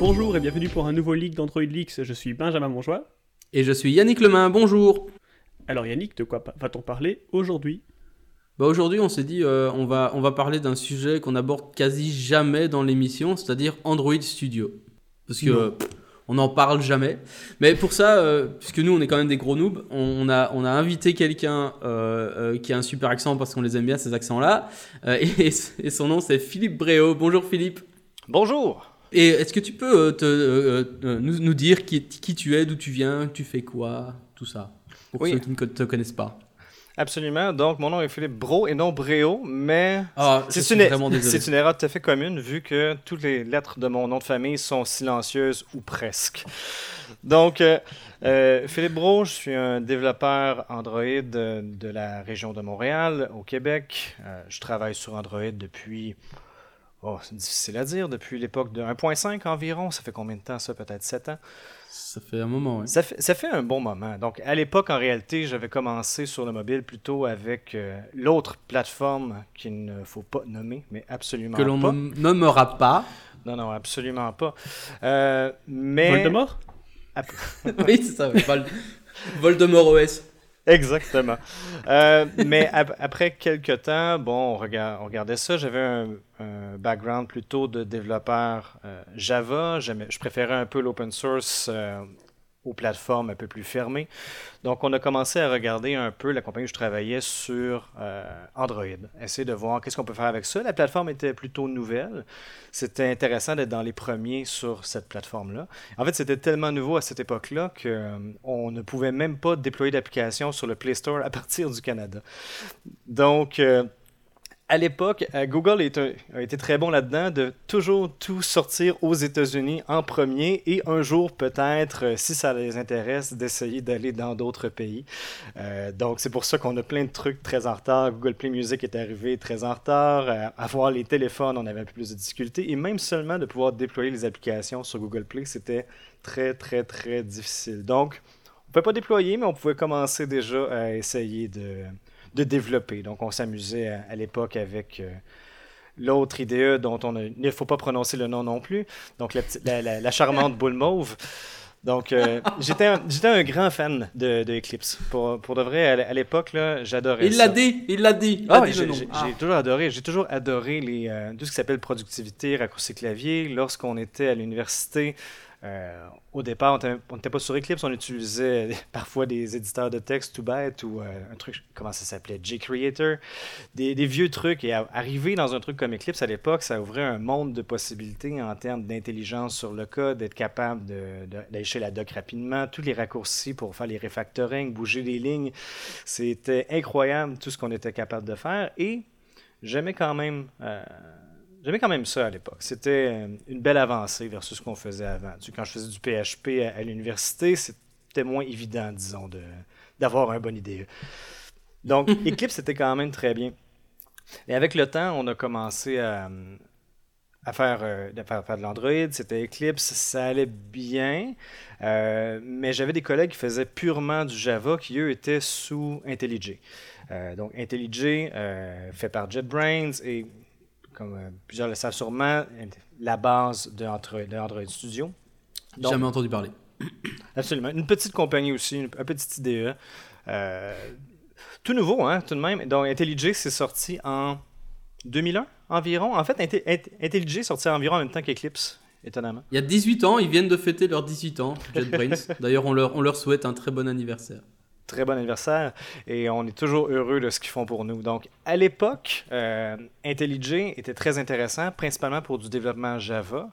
Bonjour et bienvenue pour un nouveau leak d'Android Leaks. Je suis Benjamin Monjoie. Et je suis Yannick Lemain, bonjour Alors Yannick, de quoi va-t-on parler aujourd'hui? Bah Aujourd'hui, on s'est dit, euh, on, va, on va parler d'un sujet qu'on aborde quasi jamais dans l'émission, c'est-à-dire Android Studio. Parce que on n'en parle jamais. Mais pour ça, euh, puisque nous, on est quand même des gros noobs, on, a, on a invité quelqu'un euh, qui a un super accent parce qu'on les aime bien, ces accents-là. Et, et, son nom, c'est Philippe Bréau. Bonjour Philippe. Bonjour. Et est-ce que tu peux te, nous, nous, dire qui, qui tu es, d'où tu viens, tu fais quoi, tout ça, pour ceux qui ne te connaissent pas? Absolument. Donc, mon nom est Philippe Bro et non Bréau, mais ah, c'est une, une, erreur tout à fait commune vu que toutes les lettres de mon nom de famille sont silencieuses ou presque. Donc, euh, euh, Philippe Bro, je suis un développeur Android de, la région de Montréal, au Québec. Euh, je travaille sur Android depuis, oh, c'est difficile à dire, depuis l'époque de 1.5 environ. Ça fait combien de temps ça? Peut-être 7 ans? Ça fait un moment, oui. Ça fait, ça fait un bon moment. Donc, à l'époque, en réalité, j'avais commencé sur le mobile plutôt avec euh, l'autre plateforme qu'il ne faut pas nommer, mais absolument pas. Que l'on nommera pas. Non, non, absolument pas. Euh, mais... Voldemort? Oui, c'est ça. Vol... Voldemort OS. Exactement. Euh, mais après quelques temps, bon, on, regardait ça. J'avais un, background plutôt de développeur euh, Java. Je préférais un peu l'open source euh, aux plateformes un peu plus fermées. Donc, on a commencé à regarder un peu la compagnie où je travaillais sur euh, Android, essayer de voir qu'est-ce qu'on peut faire avec ça. La plateforme était plutôt nouvelle. C'était intéressant d'être dans les premiers sur cette plateforme-là. En fait, c'était tellement nouveau à cette époque-là qu'on euh, ne pouvait même pas déployer d'application sur le Play Store à partir du Canada. Donc, euh, à l'époque, euh, Google a été très bon là-dedans de toujours tout sortir aux États-Unis en premier et un jour peut-être, euh, si ça les intéresse, d'essayer d'aller dans d'autres pays. Euh, donc c'est pour ça qu'on a plein de trucs très en retard. Google Play Music est arrivé très en retard. avoir les téléphones, on avait un peu plus de difficultés et même seulement de pouvoir déployer les applications sur Google Play, c'était très très très difficile. Donc on ne pouvait pas déployer, mais on pouvait commencer déjà à essayer de de développer. Donc, on s'amusait à, l'époque avec euh, l'autre IDE dont on ne, il ne faut pas prononcer le nom non plus. Donc, la, charmante boule mauve. Donc, euh, j'étais un, un, grand fan de, Eclipse. Pour, pour de vrai, à, l'époque, j'adorais Il l'a dit, il l'a dit. Ah, j'ai ah. toujours adoré. J'ai toujours adoré les, euh, tout ce qui s'appelle productivité, raccourci clavier. Lorsqu'on était à l'université, euh, au départ, on n'était pas sur Eclipse, on utilisait parfois des éditeurs de texte tout bête ou euh, un truc, comment ça s'appelait, JCreator, des, vieux trucs. Et arriver dans un truc comme Eclipse à l'époque, ça ouvrait un monde de possibilités en termes d'intelligence sur le code, d'être capable d'aller la doc rapidement, tous les raccourcis pour faire les refactoring, bouger les lignes. C'était incroyable tout ce qu'on était capable de faire. Et j'aimais quand même. Euh, J'aimais quand même ça à l'époque. C'était euh, une belle avancée versus ce qu'on faisait avant. quand je faisais du PHP à, l'université, c'était moins évident, disons, d'avoir un bon idée. Donc, Eclipse, c'était quand même très bien. Et avec le temps, on a commencé à, faire, euh, faire, de l'Android. C'était Eclipse, ça allait bien. Euh, mais j'avais des collègues qui faisaient purement du Java qui, eux, étaient sous IntelliJ. donc, IntelliJ, fait par JetBrains, et comme euh, plusieurs le savent sûrement, la base de Android, Studio. Jamais entendu parler. Absolument. Une petite compagnie aussi, une, un petit IDE. Euh, tout nouveau, hein, tout de même. Donc, IntelliJ, c'est sorti en 2001 environ. En fait, IntelliJ est sorti environ en même temps qu'Eclipse, étonnamment. Il y a 18 ans, ils viennent de fêter leurs 18 ans, JetBrains. D'ailleurs, on leur, on leur souhaite un très bon anniversaire très bon anniversaire et on est toujours heureux de ce qu'ils font pour nous. Donc, à l'époque, euh, IntelliJ était très intéressant, principalement pour du développement Java.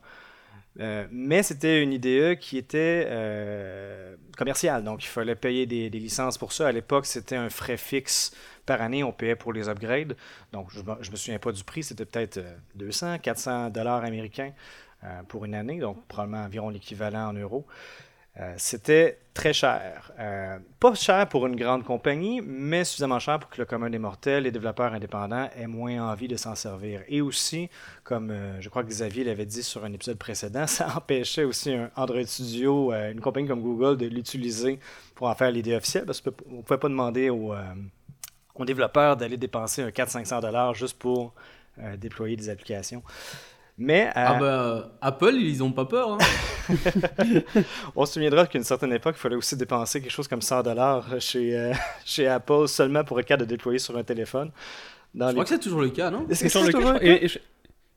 Euh, mais c'était une IDE qui était euh, commerciale, donc il fallait payer des, licences pour ça. À l'époque, c'était un frais fixe par année, on payait pour les upgrades. Donc, je ne me souviens pas du prix, c'était peut-être 200, 400 dollars américains pour une année, donc probablement environ l'équivalent en euros. Euh, c'était très cher. Euh, pas cher pour une grande compagnie, mais suffisamment cher pour que le commun des mortels, les développeurs indépendants, aient moins envie de s'en servir. Et aussi, comme euh, je crois que Xavier l'avait dit sur un épisode précédent, ça empêchait aussi un Android Studio, une compagnie comme Google, de l'utiliser pour en faire l'idée officielle, parce qu'on ne pouvait pas demander aux, développeurs d'aller dépenser un 400-500$ juste pour déployer des applications. Mais ah bah, Apple, ils ont pas peur. Hein. On se souviendra qu'à une certaine époque, il fallait aussi dépenser quelque chose comme 100 dollars chez, chez Apple seulement pour être cas de déployer sur un téléphone. je crois que c'est toujours le cas, non? C'est toujours le cas?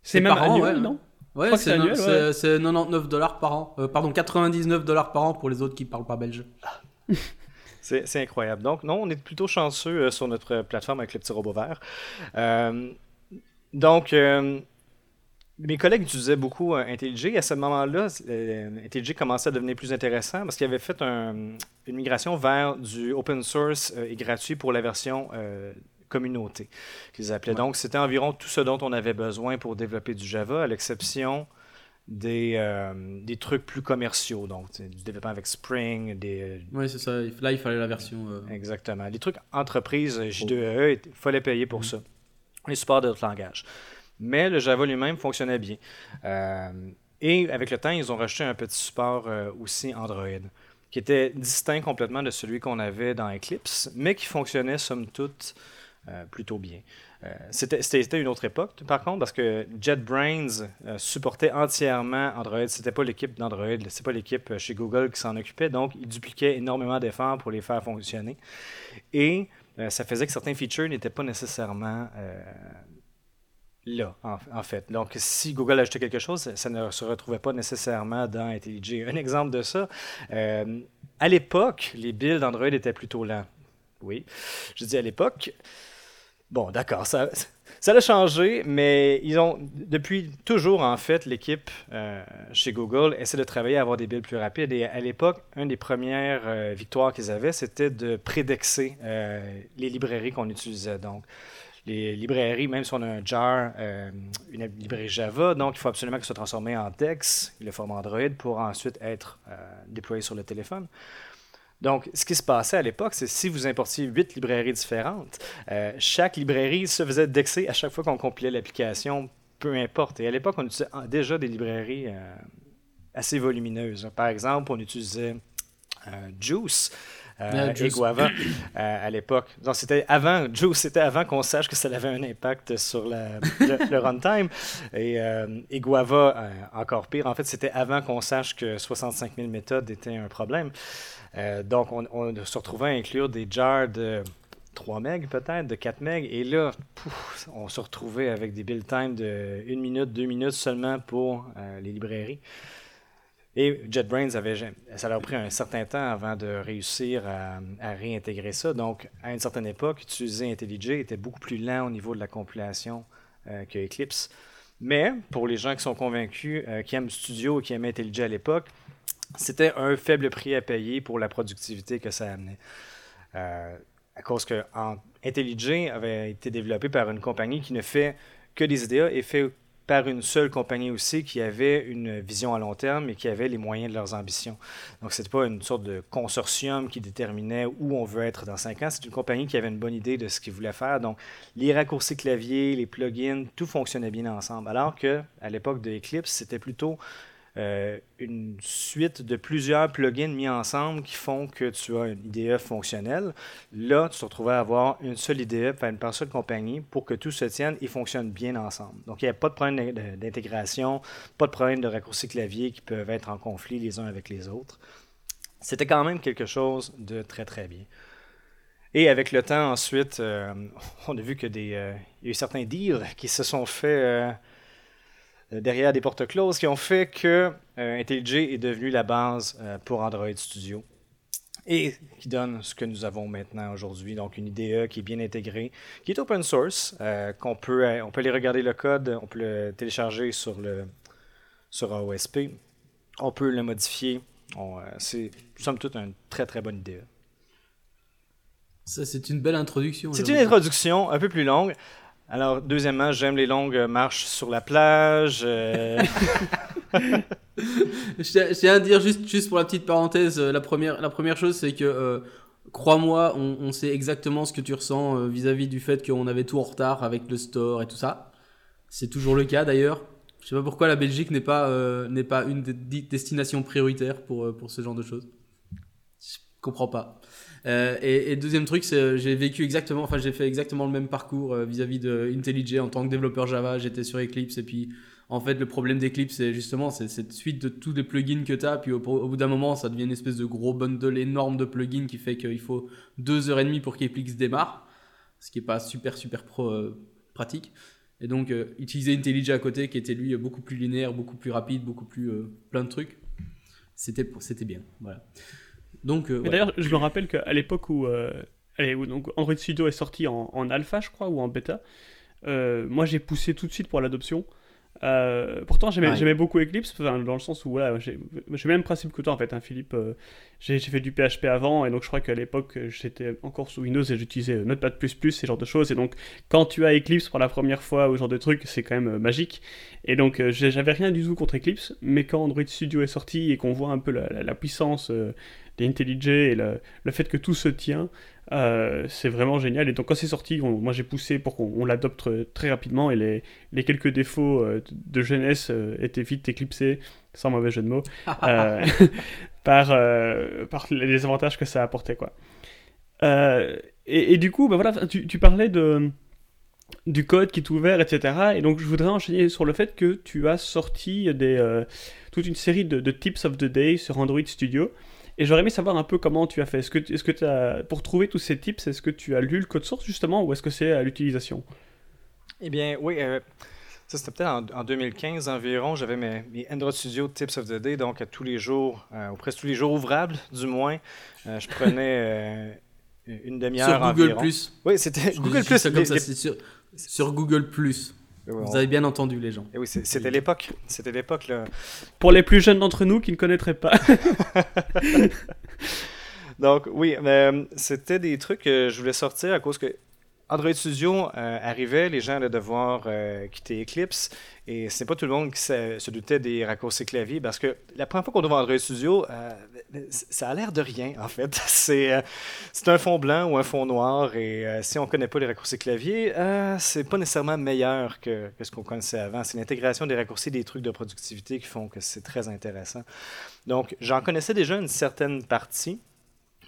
C'est même annuel, non? Ouais, c'est 99 dollars par an. Euh, pardon, 99 dollars par an pour les autres qui parlent pas belge. c'est incroyable. Donc, non, on est plutôt chanceux euh, sur notre plateforme avec le petit robot vert. Euh, donc, mes collègues utilisaient beaucoup IntelliJ. À ce moment-là, IntelliJ commençait à devenir plus intéressant parce qu'il avait fait une migration vers du open source et gratuit pour la version communauté qu'ils appelaient. Donc, c'était environ tout ce dont on avait besoin pour développer du Java, à l'exception des, euh, des trucs plus commerciaux, donc du développement avec Spring, des... Euh, oui, c'est ça. Là, il fallait la version... Euh, Exactement. Les trucs entreprises, J2EE, il fallait payer pour mhm. ça. Les supports d'autres langages. Mais le Java lui-même fonctionnait bien. et avec le temps, ils ont rajouté un petit support aussi Android qui était distinct complètement de celui qu'on avait dans Eclipse, mais qui fonctionnait somme toute euh, plutôt bien. Euh, c'était une autre époque, par contre, parce que JetBrains euh, supportait entièrement Android. C'était pas l'équipe d'Android, c'est pas l'équipe chez Google qui s'en occupait, donc ils dupliquaient énormément d'efforts pour les faire fonctionner. Et ça faisait que certains features n'étaient pas nécessairement là, en, fait. Donc, si Google achetait quelque chose, ça, ne se retrouvait pas nécessairement dans IntelliJ. Un exemple de ça, à l'époque, les builds d'Android étaient plutôt lents. Oui, je dis à l'époque. Bon, d'accord, ça, ça a changé, mais ils ont, depuis toujours, en fait, l'équipe euh, chez Google essaie de travailler à avoir des builds plus rapides. Et à l'époque, une des premières euh, victoires qu'ils avaient, c'était de prédexer euh, les librairies qu'on utilisait. Donc, les librairies, même si on a un jar, une librairie Java, donc il faut absolument que ce soit transformé en texte, le format Android, pour ensuite être déployé sur le téléphone. Donc, ce qui se passait à l'époque, c'est si vous importiez huit librairies différentes, euh, chaque librairie se faisait dexer à chaque fois qu'on compilait l'application, peu importe. Et à l'époque, on utilisait déjà des librairies euh, assez volumineuses. Par exemple, on utilisait euh, Juice. et Guava à l'époque. Donc c'était avant, Juice, c'était avant qu'on sache que ça avait un impact sur le, runtime. Et, et Guava, encore pire, en fait, c'était avant qu'on sache que 65 000 méthodes étaient un problème. Euh, donc, on, se retrouvait à inclure des jars de 3 MB peut-être, de 4 MB. Et là, on se retrouvait avec des build times de 1 minute, 2 minutes seulement pour euh, les librairies. Et JetBrains avait, ça leur a pris un certain temps avant de réussir à, réintégrer ça. Donc, à une certaine époque, utiliser IntelliJ était beaucoup plus lent au niveau de la compilation euh, que Eclipse. Mais pour les gens qui sont convaincus, qui aiment Studio et qui aiment IntelliJ à l'époque, c'était un faible prix à payer pour la productivité que ça amenait. Euh, à cause que IntelliJ avait été développé par une compagnie qui ne fait que des IDEA et fait par une seule compagnie aussi qui avait une vision à long terme et qui avait les moyens de leurs ambitions. Donc, ce n'était pas une sorte de consortium qui déterminait où on veut être dans cinq ans. C'est une compagnie qui avait une bonne idée de ce qu'il voulait faire. Donc, les raccourcis clavier, les plugins, tout fonctionnait bien ensemble. Alors que à l'époque de Eclipse, c'était plutôt euh, une suite de plusieurs plugins mis ensemble qui font que tu as une IDE fonctionnelle. Là, tu te retrouves à avoir une seule IDE par une seule compagnie pour que tout se tienne et fonctionne bien ensemble. Donc, il n'y a pas de problème d'intégration, pas de problème de raccourcis clavier qui peuvent être en conflit les uns avec les autres. C'était quand même quelque chose de très très bien. Et avec le temps, ensuite, euh, on a vu que des, euh, y a eu certains deals qui se sont faits derrière des portes closes qui ont fait que euh, IntelliJ est devenu la base euh, pour Android Studio et qui donne ce que nous avons maintenant aujourd'hui, donc une IDE qui est bien intégrée, qui est open source, qu'on peut, on peut aller regarder le code, on peut le télécharger sur le sur AOSP, on peut le modifier. c'est somme toute une très très bonne IDE. Ça, c'est une belle introduction. C'est une introduction un peu plus longue. Alors, deuxièmement, j'aime les longues marches sur la plage. Euh. je tiens à dire, juste, juste pour la petite parenthèse, euh, la première, la première chose, c'est que, euh, crois-moi, on, sait exactement ce que tu ressens vis-à-vis du fait qu'on avait tout en retard avec le store et tout ça. C'est toujours le cas d'ailleurs. Je sais pas pourquoi la Belgique n'est pas, n'est pas une des destinations prioritaires pour, pour ce genre de choses. Je comprends pas. Euh, et, deuxième truc, c'est j'ai vécu exactement, enfin j'ai fait exactement le même parcours vis-à-vis de IntelliJ en tant que développeur Java. J'étais sur Eclipse et puis en fait le problème d'Eclipse c'est justement cette suite de tous les plugins que tu as. Puis au, bout d'un moment ça devient une espèce de gros bundle énorme de plugins qui fait qu'il faut deux heures et demie pour qu'Eclipse démarre, ce qui est pas super super pro, pratique. Et donc, euh, utiliser IntelliJ à côté, qui était lui beaucoup plus linéaire, beaucoup plus rapide, beaucoup plus euh, plein de trucs, c'était, c'était bien. Voilà. Donc, euh, D'ailleurs, je me rappelle qu'à l'époque où, allez, donc Android Studio est sorti en, en, alpha, je crois, ou en bêta, moi j'ai poussé tout de suite pour l'adoption. Euh, pourtant, j'aimais beaucoup Eclipse, dans le sens où voilà, j'ai le même principe que toi en fait, hein, Philippe. Euh, j'ai fait du PHP avant, et donc je crois qu'à l'époque j'étais encore sous Windows et j'utilisais Notepad++, ces genres de choses. Et donc, quand tu as Eclipse pour la première fois ou ce genre de truc, c'est quand même euh, magique. Et donc, j'avais rien du tout contre Eclipse, mais quand Android Studio est sorti et qu'on voit un peu la, puissance IntelliJ et le, le, fait que tout se tient, euh, c'est vraiment génial. Et donc, quand c'est sorti, moi j'ai poussé pour qu'on l'adopte très rapidement et les, les quelques défauts euh, de jeunesse euh, étaient vite éclipsés, sans mauvais jeu de mots, par, par les avantages que ça apportait. Quoi. Et, et, du coup, bah voilà, tu, tu, parlais de, du code qui est ouvert, etc. Et donc, je voudrais enchaîner sur le fait que tu as sorti des, toute une série de, de tips of the day sur Android Studio. Et j'aurais aimé savoir un peu comment tu as fait. Est-ce que, est-ce que as, pour trouver tous ces tips, est-ce que tu as lu le code source justement ou est-ce que c'est à l'utilisation? Eh bien, oui. Euh, ça, c'était peut-être en, 2015 environ. J'avais mes, Android Studio Tips of the Day, donc à tous les jours, euh, ou presque tous les jours ouvrables, du moins. Euh, je prenais une demi-heure Sur Google Plus. Oui, c'était Google Plus. comme ça, sur, sur Google Plus. Vous avez bien entendu les gens. Et oui, c'était l'époque. C'était l'époque. Pour les plus jeunes d'entre nous qui ne connaîtraient pas. Donc oui, mais euh, c'était des trucs que je voulais sortir à cause que Android Studio euh, arrivait, les gens allaient devoir euh, quitter Eclipse et c'est pas tout le monde qui se, doutait des raccourcis clavier parce que la première fois qu'on ouvre Android Studio, euh, ça a l'air de rien en fait. C'est un fond blanc ou un fond noir et si on connaît pas les raccourcis clavier, c'est pas nécessairement meilleur que, que ce qu'on connaissait avant. C'est l'intégration des raccourcis des trucs de productivité qui font que c'est très intéressant. Donc j'en connaissais déjà une certaine partie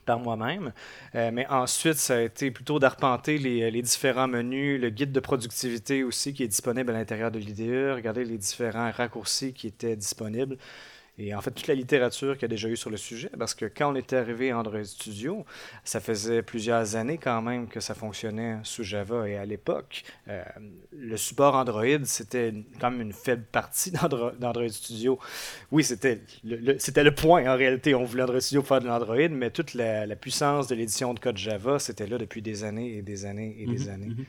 par moi-même. Euh, mais ensuite, ça a été plutôt d'arpenter les, les, différents menus, le guide de productivité aussi qui est disponible à l'intérieur de l'IDE, regarder les différents raccourcis qui étaient disponibles. Et en fait, toute la littérature qu'il y a déjà eu sur le sujet, parce que quand on était arrivé à Android Studio, ça faisait plusieurs années quand même que ça fonctionnait sous Java. Et à l'époque, euh, le support Android, c'était quand même une faible partie d'Android Studio. Oui, c'était le, c'était le point en réalité. On voulait Android Studio pour faire de l'Android, mais toute la, puissance de l'édition de code Java, c'était là depuis des années et des années et des mhm, années. Mhm.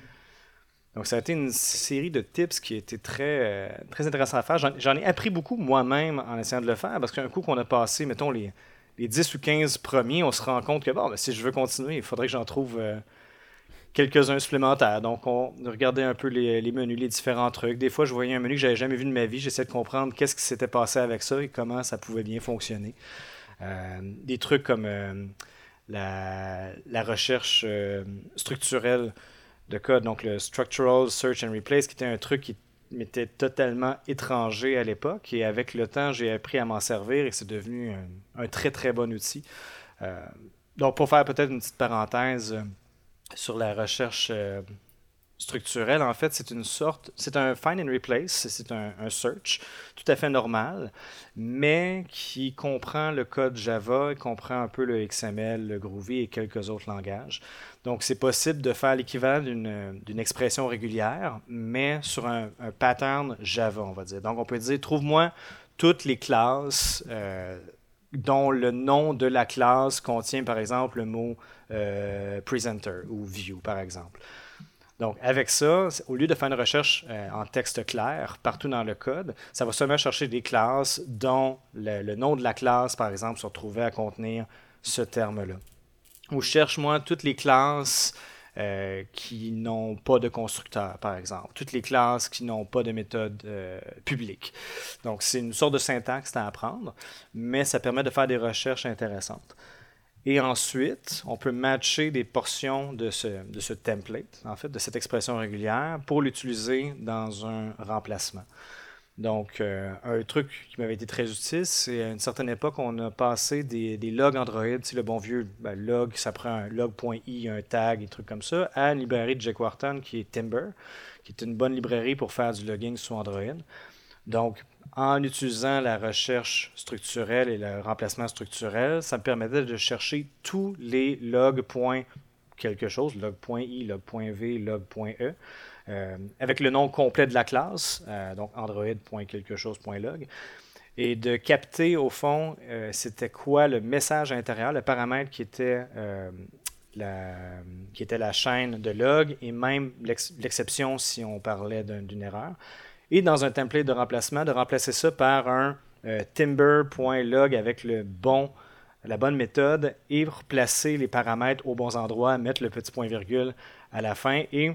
Donc, ça a été une série de tips qui été très, euh, très intéressant à faire. J'en ai appris beaucoup moi-même en essayant de le faire parce qu'un coup qu'on a passé, mettons, les, les 10 ou 15 premiers, on se rend compte que bon, ben, si je veux continuer, il faudrait que j'en trouve euh, quelques-uns supplémentaires. Donc, on regardait un peu les, menus, les différents trucs. Des fois, je voyais un menu que j'avais jamais vu de ma vie. J'essayais de comprendre qu'est-ce qui s'était passé avec ça et comment ça pouvait bien fonctionner. Euh, des trucs comme la, recherche structurelle de code, donc le Structural Search and Replace, qui était un truc qui m'était totalement étranger à l'époque. Et avec le temps, j'ai appris à m'en servir et c'est devenu un, très très bon outil. Euh, donc, pour faire peut-être une petite parenthèse euh, sur la recherche structurelle, en fait, c'est une sorte, c'est un find and replace, c'est un, search tout à fait normal, mais qui comprend le code Java, comprend un peu le XML, le Groovy et quelques autres langages. Donc, c'est possible de faire l'équivalent d'une expression régulière, mais sur un, pattern Java, on va dire. Donc, on peut dire, trouve-moi toutes les classes euh, dont le nom de la classe contient, par exemple, le mot euh, presenter ou view, par exemple. Donc, avec ça, au lieu de faire une recherche euh, en texte clair partout dans le code, ça va seulement chercher des classes dont le, nom de la classe, par exemple, se retrouvait à contenir ce terme-là. Ou cherche-moi toutes les classes euh, qui n'ont pas de constructeur, par exemple. Toutes les classes qui n'ont pas de méthode euh, publique. Donc, c'est une sorte de syntaxe à apprendre, mais ça permet de faire des recherches intéressantes. Et ensuite, on peut matcher des portions de ce, de ce template, en fait, de cette expression régulière, pour l'utiliser dans un remplacement. Donc, euh, un truc qui m'avait été très utile, c'est à une certaine époque, on a passé des, logs Android, c'est le bon vieux ben, log, ça prend un log.i, un tag, des trucs comme ça, à une librairie de Jack Wharton qui est Timber, qui est une bonne librairie pour faire du logging sur Android. Donc, en utilisant la recherche structurelle et le remplacement structurel, ça me permettait de chercher tous les logs. quelque chose, log.i, log.v, log.e euh, avec le nom complet de la classe, euh, donc android.quelquechose.log, et de capter au fond euh, c'était quoi le message à l'intérieur, le paramètre qui était, la, qui était la chaîne de log et même l'exception si on parlait d'une erreur. Et dans un template de remplacement, de remplacer ça par un timber.log avec le bon la bonne méthode et replacer les paramètres aux bons endroits, mettre le petit point virgule à la fin et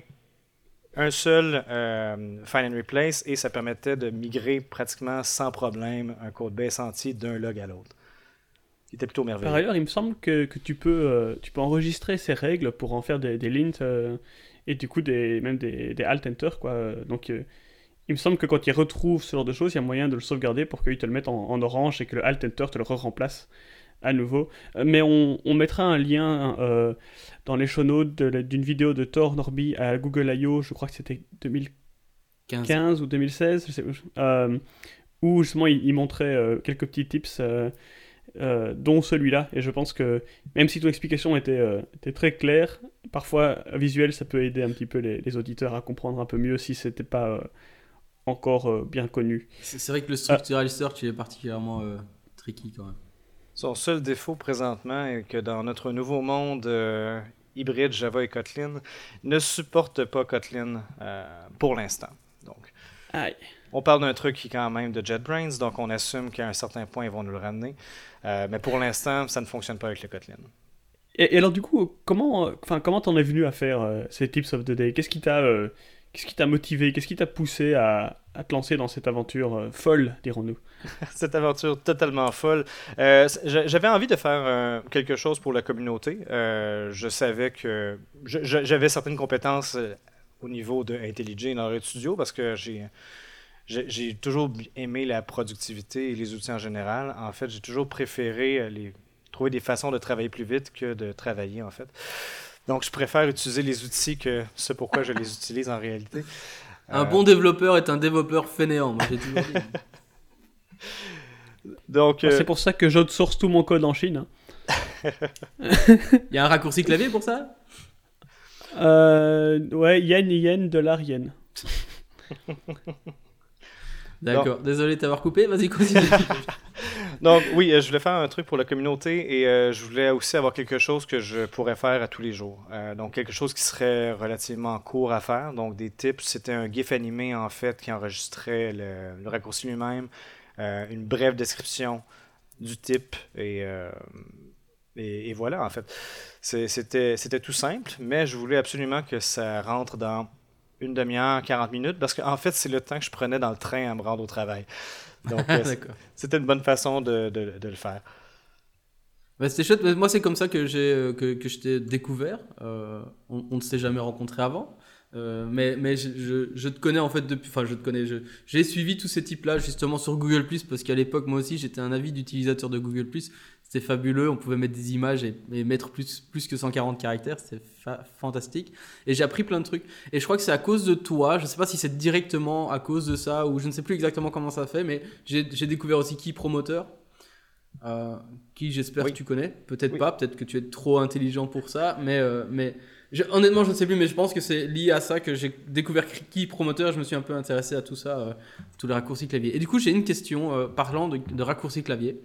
un seul euh, Find and Replace et ça permettait de migrer pratiquement sans problème un code base entier d'un log à l'autre. C'était plutôt merveilleux. Par ailleurs, il me semble que, que tu, peux, euh, tu peux enregistrer ces règles pour en faire des, des lints euh, et du coup des, même des, des alt-enter. Quoi. Donc il me semble que quand il retrouve ce genre de choses, il y a moyen de le sauvegarder pour qu'il te le mette en, en, orange et que le alt-enter te le re-remplace à nouveau. Mais on, on mettra un lien dans les show notes d'une vidéo de Thor Norby à Google I.O., je crois que c'était 2015 ou 2016, je sais, euh, où justement il, montrait euh, quelques petits tips, euh, dont celui-là. Et je pense que même si ton explication était, était très claire, parfois visuel, ça peut aider un petit peu les, auditeurs à comprendre un peu mieux si c'était pas encore bien connu. C'est vrai que le structural search est particulièrement tricky quand même. Son seul défaut présentement est que dans notre nouveau monde hybride Java et Kotlin ne supporte pas Kotlin euh, pour l'instant. Donc, on parle d'un truc qui est quand même de JetBrains, donc on assume qu'à un certain point, ils vont nous le ramener. Euh, mais pour l'instant, ça ne fonctionne pas avec le Kotlin. Et, alors du coup, comment enfin comment t'en es venu à faire euh, ces tips of the day? Qu'est-ce qui t'a qu'est-ce qui t'a motivé Qu'est-ce qui t'a poussé à, te lancer dans cette aventure folle, dirons-nous? Cette aventure totalement folle. Euh, j'avais envie de faire euh, quelque chose pour la communauté. Euh, je savais que j'avais certaines compétences au niveau de IntelliJ dans le studio parce que j'ai toujours aimé la productivité et les outils en général. En fait, j'ai toujours préféré trouver des façons de travailler plus vite que de travailler, en fait. Donc, je préfère utiliser les outils que ce pourquoi je les utilise en réalité. Un bon développeur est un développeur fainéant, moi j'ai toujours dit. Donc, C'est pour ça que j'outsource tout mon code en Chine. Il y a un raccourci clavier pour ça? Euh, Ouais, yen, yen, dollar, yen. D'accord, désolé de t'avoir coupé, vas-y continue. Donc oui, euh, je voulais faire un truc pour la communauté et euh, je voulais aussi avoir quelque chose que je pourrais faire à tous les jours. donc quelque chose qui serait relativement court à faire. Donc des tips, c'était un GIF animé en fait qui enregistrait le raccourci lui-même, euh, une brève description du type euh, et, et, voilà, en fait. C'était tout simple, mais je voulais absolument que ça rentre dans une demi-heure, 40 minutes, parce qu'en fait, c'est le temps que je prenais dans le train à me rendre au travail. Donc, euh, c'était une bonne façon de, le faire. C'était chouette. Moi, c'est comme ça que, j'ai que, que je t'ai découvert. on ne s'est jamais rencontré avant. Euh, mais mais je, je, te connais en fait depuis. Enfin, je te connais. J'ai suivi tous ces types-là justement sur Google parce qu'à l'époque, moi aussi, j'étais un avis d'utilisateur de Google C'était fabuleux. On pouvait mettre des images et, mettre plus, plus que 140 caractères. C'était fantastique. Et j'ai appris plein de trucs. Et je crois que c'est à cause de toi. Je sais pas si c'est directement à cause de ça ou je ne sais plus exactement comment ça fait, mais j'ai découvert aussi qui promoteur. Euh, qui j'espère que tu connais. Peut-être pas. Peut-être que tu es trop intelligent pour ça. Mais, euh, mais honnêtement, je ne sais plus, mais je pense que c'est lié à ça que j'ai découvert qui promoteur. Je me suis un peu intéressé à tout ça, euh, tous les raccourcis clavier. Et du coup, j'ai une question parlant de, raccourcis clavier.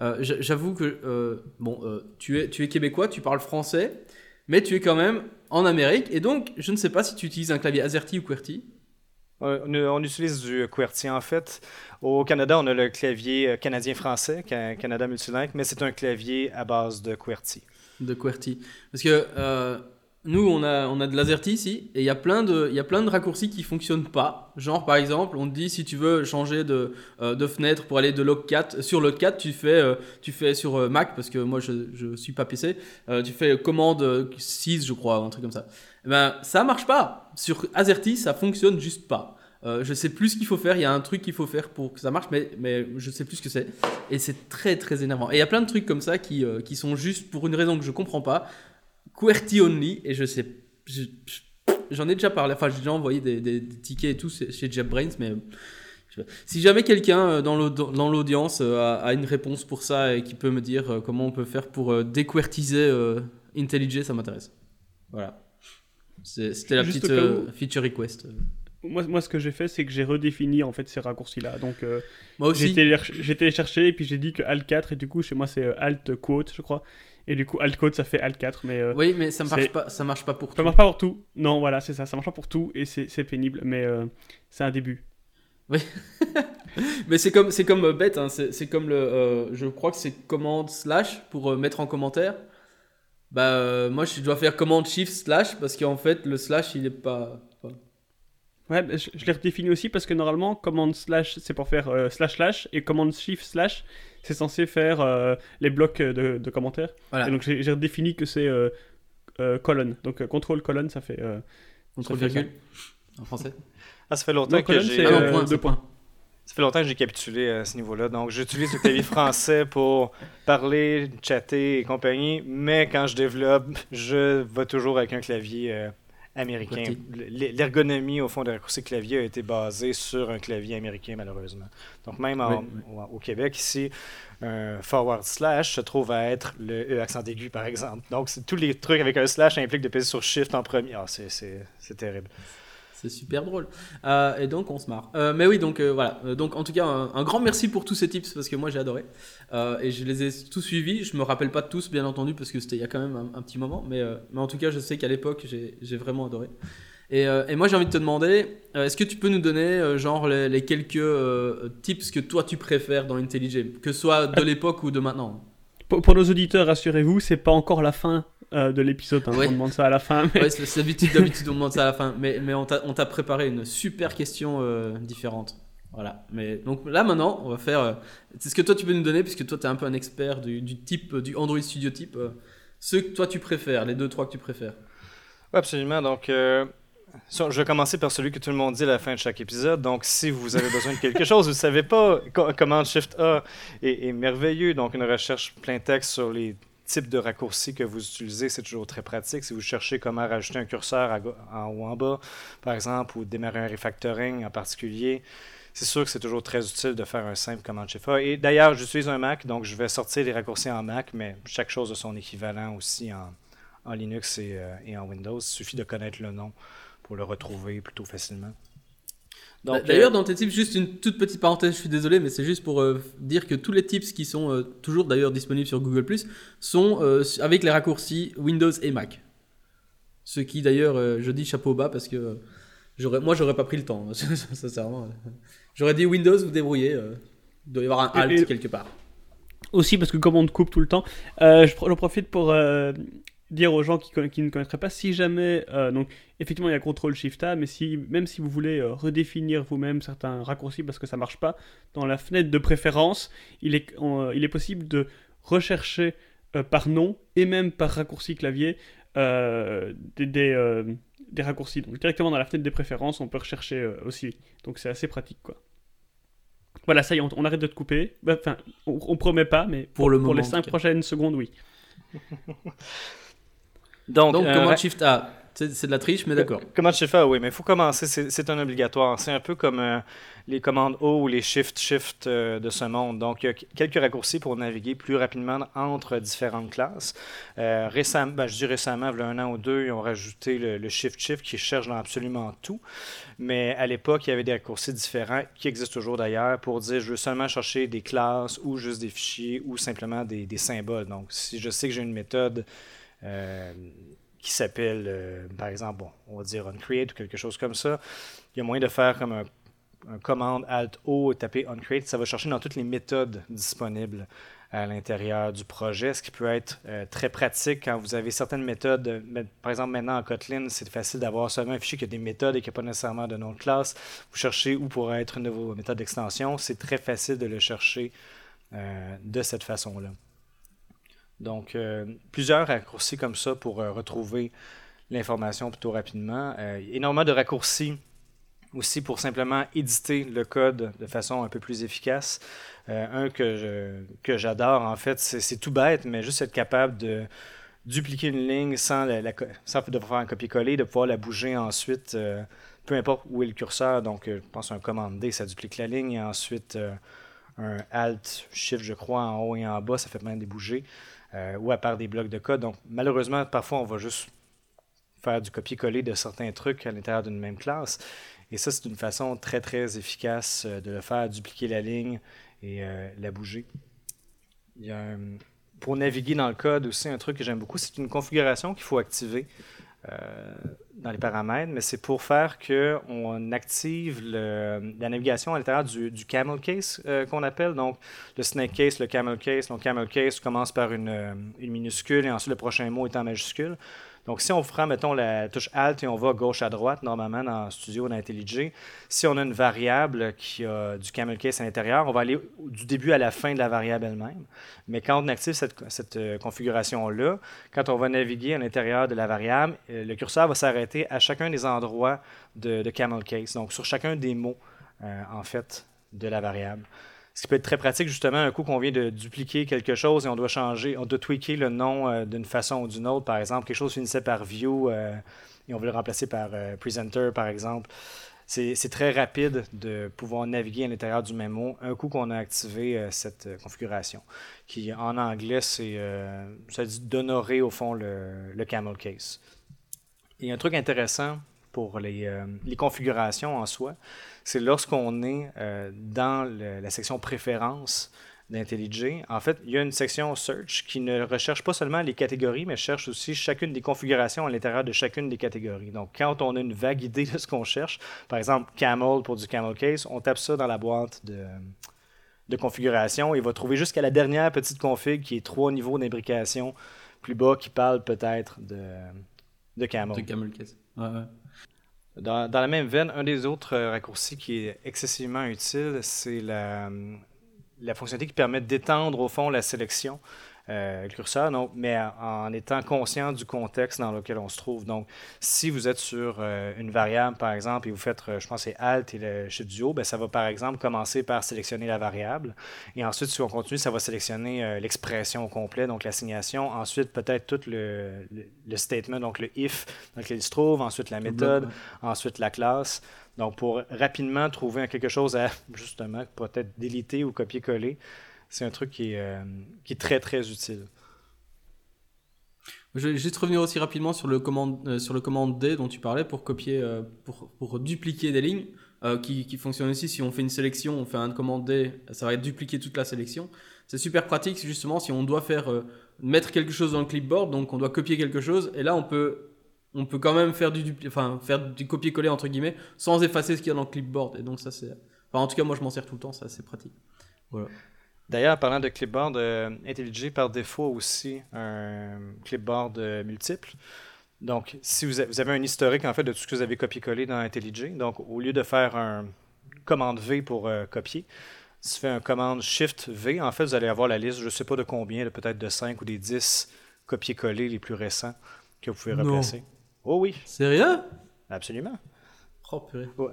Euh, j'avoue que bon, tu es tu es québécois, tu parles français, mais tu es quand même en Amérique, et donc je ne sais pas si tu utilises un clavier AZERTY ou QWERTY. On, utilise du QWERTY en fait. Au Canada, on a le clavier canadien-français, Canada Multilink, mais c'est un clavier à base de QWERTY. De QWERTY. Parce que nous, on a, on a de l'AZERTY ici, et il y, a plein de, raccourcis qui fonctionnent pas. Genre, par exemple, on te dit si tu veux changer de, euh, de fenêtre pour aller de log 4, sur log 4, tu fais, euh, tu fais sur euh, Mac, parce que moi je, je suis pas PC, tu fais commande 6, je crois, un truc comme ça. Eh ben, ça marche pas. Sur AZERTY, ça fonctionne juste pas. Je sais plus ce qu'il faut faire. Il y a un truc qu'il faut faire pour que ça marche, mais, mais je sais plus ce que c'est. Et c'est très très énervant. Et il y a plein de trucs comme ça qui, qui sont juste pour une raison que je comprends pas. QWERTY only. Et je sais. J'en ai déjà parlé. Enfin, j'ai déjà envoyé des, des, tickets et tout chez JetBrains, mais. Si jamais quelqu'un euh, dans l'audience a, une réponse pour ça et qui peut me dire comment on peut faire pour déquertiser IntelliJ, ça m'intéresse. Voilà. C'était la petite feature request moi, moi, ce que j'ai fait, c'est que j'ai redéfini en fait ces raccourcis-là. Donc, euh, moi aussi. J'ai téléchargé et puis j'ai dit que Alt 4 et du coup chez moi c'est euh, Alt Quote, je crois. Et du coup Alt Quote ça fait Alt 4, mais euh, oui, mais ça marche pas, ça marche pas pour tout. Ça marche pas pour tout. Non, voilà, c'est ça, ça marche pas pour tout et c'est pénible, mais c'est un début. Oui, mais c'est comme c'est comme bête, hein. c'est comme le, je crois que c'est commande slash pour mettre en commentaire. Bah moi je dois faire commande shift slash parce qu'en fait le slash il est pas Ouais, je, l'ai redéfini aussi parce que normalement, commande slash, c'est pour faire euh, slash slash, et commande shift slash, c'est censé faire euh, les blocs de, de commentaires. Voilà. Et donc j'ai redéfini que c'est euh, colonne. Donc contrôle colonne, ça fait. contrôle virgule en français. Ah, ça fait longtemps que j'ai. Ah non, deux points. Ça fait longtemps que j'ai capitulé à ce niveau-là. Donc, j'utilise le clavier français pour parler, chatter et compagnie. Mais quand je développe, je vais toujours avec un clavier américain. L'ergonomie, au fond, des raccourcis clavier a été basée sur un clavier américain, malheureusement. Donc, même au, Québec, ici, un forward slash se trouve à être le E accent aigu, par exemple. Donc, tous les trucs avec un slash impliquent de peser sur Shift en premier. Ah, c'est terrible. C'est super drôle. Euh, et donc on se marre. Euh, mais oui, donc euh, voilà. Donc en tout cas, un, grand merci pour tous ces tips parce que moi j'ai adoré. et je les ai tous suivis. Je me rappelle pas de tous, bien entendu, parce que c'était il y a quand même un, petit moment. Mais, mais en tout cas, je sais qu'à l'époque, j'ai vraiment adoré. Et, et moi j'ai envie de te demander, est-ce que tu peux nous donner genre les, quelques tips que toi tu préfères dans IntelliJ, que ce soit de l'époque ou de maintenant? Pour, nos auditeurs, rassurez-vous, c'est pas encore la fin euh, de l'épisode. Hein. On demande ça à la fin. Mais... Ouais, c'est d'habitude, d'habitude, on demande ça à la fin. Mais, mais on t'a préparé une super question euh, différente. Voilà. Mais donc là maintenant, on va faire. Euh, c'est ce que toi tu peux nous donner, puisque toi tu es un peu un expert du, du type, du Android Studio type. ce que toi tu préfères, les deux, trois que tu préfères. Oui, absolument. Donc, je vais commencer par celui que tout le monde dit à la fin de chaque épisode. Donc, si vous avez besoin de quelque chose, vous ne savez pas, comment Shift A est, merveilleux. Donc, une recherche plein texte sur les type de raccourci que vous utilisez, c'est toujours très pratique. Si vous cherchez comment rajouter un curseur en haut en bas, par exemple, ou démarrer un refactoring en particulier, c'est sûr que c'est toujours très utile de faire un simple command shift Et d'ailleurs, j'utilise un Mac, donc je vais sortir les raccourcis en Mac, mais chaque chose a son équivalent aussi en, Linux euh, et, en Windows. Il suffit de connaître le nom pour le retrouver plutôt facilement. D'ailleurs, euh, dans tes tips, juste une toute petite parenthèse, je suis désolé, mais c'est juste pour euh, dire que tous les tips qui sont euh, toujours d'ailleurs disponibles sur Google sont avec les raccourcis Windows et Mac. Ce qui d'ailleurs, je dis chapeau bas parce que moi j'aurais pas pris le temps, sincèrement. J'aurais dit Windows, vous débrouillez. il doit y avoir un Alt quelque part. Aussi parce que comme on te coupe tout le temps, je, profite pour dire aux gens qui, qui, ne connaîtraient pas, si jamais, euh, donc effectivement il y a CTRL SHIFT A, mais si, même si vous voulez euh, redéfinir vous-même certains raccourcis parce que ça marche pas, dans la fenêtre de préférence, il est, euh, il est possible de rechercher par nom et même par raccourci clavier des, des, des, raccourcis. Donc directement dans la fenêtre des préférences, on peut rechercher aussi. Donc c'est assez pratique quoi. Voilà, ça y est, on, arrête de te couper. Bah, enfin, on, on, promet pas, mais pour, le pour les 5 prochaines secondes, oui. Donc, Donc euh, Shift A c'est de la triche, mais d'accord. Command Shift A, oui, mais il faut commencer, c'est un obligatoire. C'est un peu comme euh, les commandes O ou les Shift Shift euh, de ce monde. Donc, il y a quelques raccourcis pour naviguer plus rapidement entre différentes classes. récemment, ben, je dis récemment, il y a un an ou deux, ils ont rajouté le, Shift Shift qui cherche dans absolument tout. Mais à l'époque, il y avait des raccourcis différents qui existent toujours d'ailleurs pour dire je veux seulement chercher des classes ou juste des fichiers ou simplement des, des symboles. Donc, si je sais que j'ai une méthode euh, qui s'appelle, euh, par exemple, bon, on va dire uncreate ou quelque chose comme ça. Il y a moyen de faire comme un, commande Alt-O et taper uncreate. Ça va chercher dans toutes les méthodes disponibles à l'intérieur du projet, ce qui peut être euh, très pratique quand vous avez certaines méthodes. Par exemple, maintenant en Kotlin, c'est facile d'avoir seulement un fichier qui a des méthodes et qui n'a pas nécessairement de nom de classe. Vous cherchez où pourrait être une nouvelle méthode d'extension. C'est très facile de le chercher de cette façon-là. Donc, euh, plusieurs raccourcis comme ça pour euh, retrouver l'information plutôt rapidement. Euh, énormément de raccourcis aussi pour simplement éditer le code de façon un peu plus efficace. un que, j'adore, en fait, c'est tout bête, mais juste être capable de dupliquer une ligne sans, sans devoir faire un copier-coller, de pouvoir la bouger ensuite, peu importe où est le curseur. Donc, je pense un commande D, ça duplique la ligne, et ensuite un Alt, Shift, je crois, en haut et en bas, ça fait même des bouger, euh, ou à part des blocs de code. Donc, malheureusement, parfois, on va juste faire du copier-coller de certains trucs à l'intérieur d'une même classe. Et ça, c'est une façon très, très efficace euh, de le faire, dupliquer la ligne et euh, la bouger. Pour naviguer dans le code aussi, un truc que j'aime beaucoup, c'est une configuration qu'il faut activer. Euh, dans les paramètres, mais c'est pour faire qu'on active la navigation à l'intérieur du, camel case euh, qu'on appelle. Donc, le snake case, le camel case. Donc, camel case commence par une, euh, une minuscule et ensuite le prochain mot est en majuscule. Donc, si on prend, mettons, la touche Alt et on va gauche à droite, normalement, dans Studio, dans IntelliJ, si on a une variable qui a du camel case à l'intérieur, on va aller du début à la fin de la variable elle-même. Mais quand on active cette, euh, configuration-là, quand on va naviguer à l'intérieur de la variable, euh, le curseur va s'arrêter à chacun des endroits de, camel case, donc sur chacun des mots, euh, en fait, de la variable. Ce qui peut être très pratique, justement, un coup qu'on vient de dupliquer quelque chose et on doit changer, on doit tweaker le nom euh, d'une façon ou d'une autre. Par exemple, quelque chose finissait par view euh, et on veut le remplacer par euh, presenter, par exemple. C'est très rapide de pouvoir naviguer à l'intérieur du même mot un coup qu'on a activé cette configuration, qui en anglais, c'est ça dit d'honorer au fond le, camel case. Et un truc intéressant pour les configurations en soi, c'est lorsqu'on est euh, dans la section préférences d'IntelliJ, en fait, il y a une section Search qui ne recherche pas seulement les catégories, mais cherche aussi chacune des configurations à l'intérieur de chacune des catégories. Donc, quand on a une vague idée de ce qu'on cherche, par exemple, Camel pour du Camel Case, on tape ça dans la boîte de, de configuration et va trouver jusqu'à la dernière petite config qui est trois niveaux d'imbrication plus bas qui parle peut-être de, de Camel. Case. Dans, la même veine, un des autres euh, raccourcis qui est excessivement utile, c'est la, la fonctionnalité qui permet d'étendre au fond la sélection euh, curseur, donc, mais en étant conscient du contexte dans lequel on se trouve. Donc, si vous êtes sur euh, une variable, par exemple, et vous faites, euh, je pense, c'est Alt et le chiffre du haut, ben, ça va, par exemple, commencer par sélectionner la variable. Et ensuite, si on continue, ça va sélectionner euh, l'expression au complet, donc l'assignation. Ensuite, peut-être tout le, le, statement, donc le if dans lequel il se trouve. Ensuite, la méthode. Ensuite, la classe. Donc, pour rapidement trouver quelque chose à, justement, peut-être déliter ou copier-coller, c'est un truc qui est, euh, qui est très très utile. Je vais juste revenir aussi rapidement sur le commande, euh, sur le D dont tu parlais pour copier, euh, pour, pour, dupliquer des lignes, qui, qui, fonctionne aussi si on fait une sélection, on fait un commande D, ça va dupliquer toute la sélection. C'est super pratique justement si on doit faire mettre quelque chose dans le clipboard, donc on doit copier quelque chose, et là on peut, on peut quand même faire du, enfin, faire du copier-coller entre guillemets sans effacer ce qu'il y a dans le clipboard. Et donc ça c'est, enfin, en tout cas moi je m'en sers tout le temps, ça c'est pratique. Voilà. D'ailleurs, parlant de clipboard, euh, IntelliJ par défaut aussi un clipboard euh, multiple. Donc, si vous, avez un historique en fait de tout ce que vous avez copié-collé dans IntelliJ, donc au lieu de faire un commande V pour euh, copier, si vous faites un commande Shift V, en fait, vous allez avoir la liste, je ne sais pas de combien, peut-être de 5 ou des 10 copier-coller les plus récents que vous pouvez replacer. Oh oui. Sérieux? Absolument. Oh, purée. Vous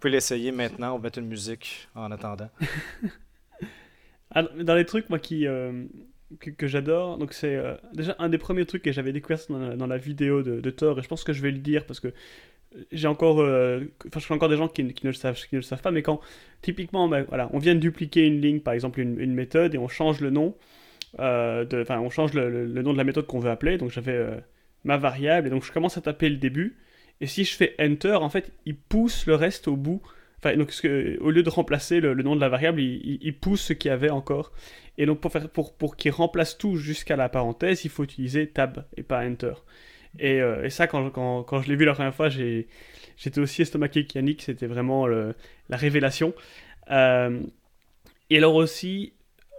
pouvez l'essayer maintenant, on va mettre une musique en attendant. Ah, dans les trucs, moi, qui, euh, que, j'adore, donc c'est euh, déjà un des premiers trucs que j'avais découvert dans la, vidéo de, Thor, et je pense que je vais le dire parce que j'ai encore, euh, enfin, je encore des gens qui, ne le savent, qui ne savent pas, mais quand typiquement, ben, voilà, on vient de dupliquer une ligne, par exemple une, méthode, et on change le nom, enfin, on change le, nom de la méthode qu'on veut appeler, donc j'avais ma variable, et donc je commence à taper le début, et si je fais Enter, en fait, il pousse le reste au bout donc, au lieu de remplacer le, nom de la variable, il, pousse ce qu'il y avait encore. Et donc, pour, qu'il remplace tout jusqu'à la parenthèse, il faut utiliser tab et pas enter. Et, euh, ça, quand, je l'ai vu la première fois, j'étais aussi estomaqué qu'Yannick, c'était vraiment la révélation. Euh, et alors aussi,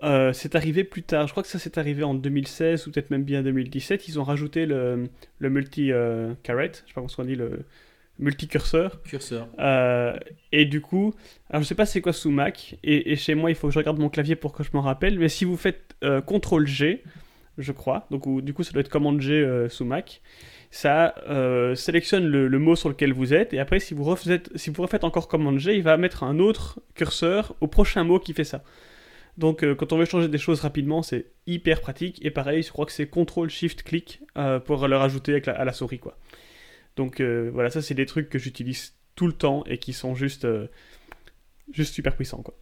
euh, c'est arrivé plus tard, je crois que ça s'est arrivé en 2016 ou peut-être même bien 2017, ils ont rajouté le, multi-caret, je sais pas comment on dit, le, multicurseur. Curseur. Euh, et du coup, alors je sais pas c'est quoi sous Mac, et, chez moi il faut que je regarde mon clavier pour que je m'en rappelle, mais si vous faites euh, CTRL G, je crois. Donc du coup, ça doit être Command G sous Mac. Ça sélectionne le, mot sur lequel vous êtes, et après, si vous, refaites, si vous refaites encore Command G, il va mettre un autre curseur au prochain mot qui fait ça. Donc quand on veut changer des choses rapidement, c'est hyper pratique. Et pareil, je crois que c'est CTRL SHIFT clic pour le rajouter à la souris quoi. Donc voilà, ça c'est des trucs que j'utilise tout le temps et qui sont juste, euh, juste super puissants. Quoi.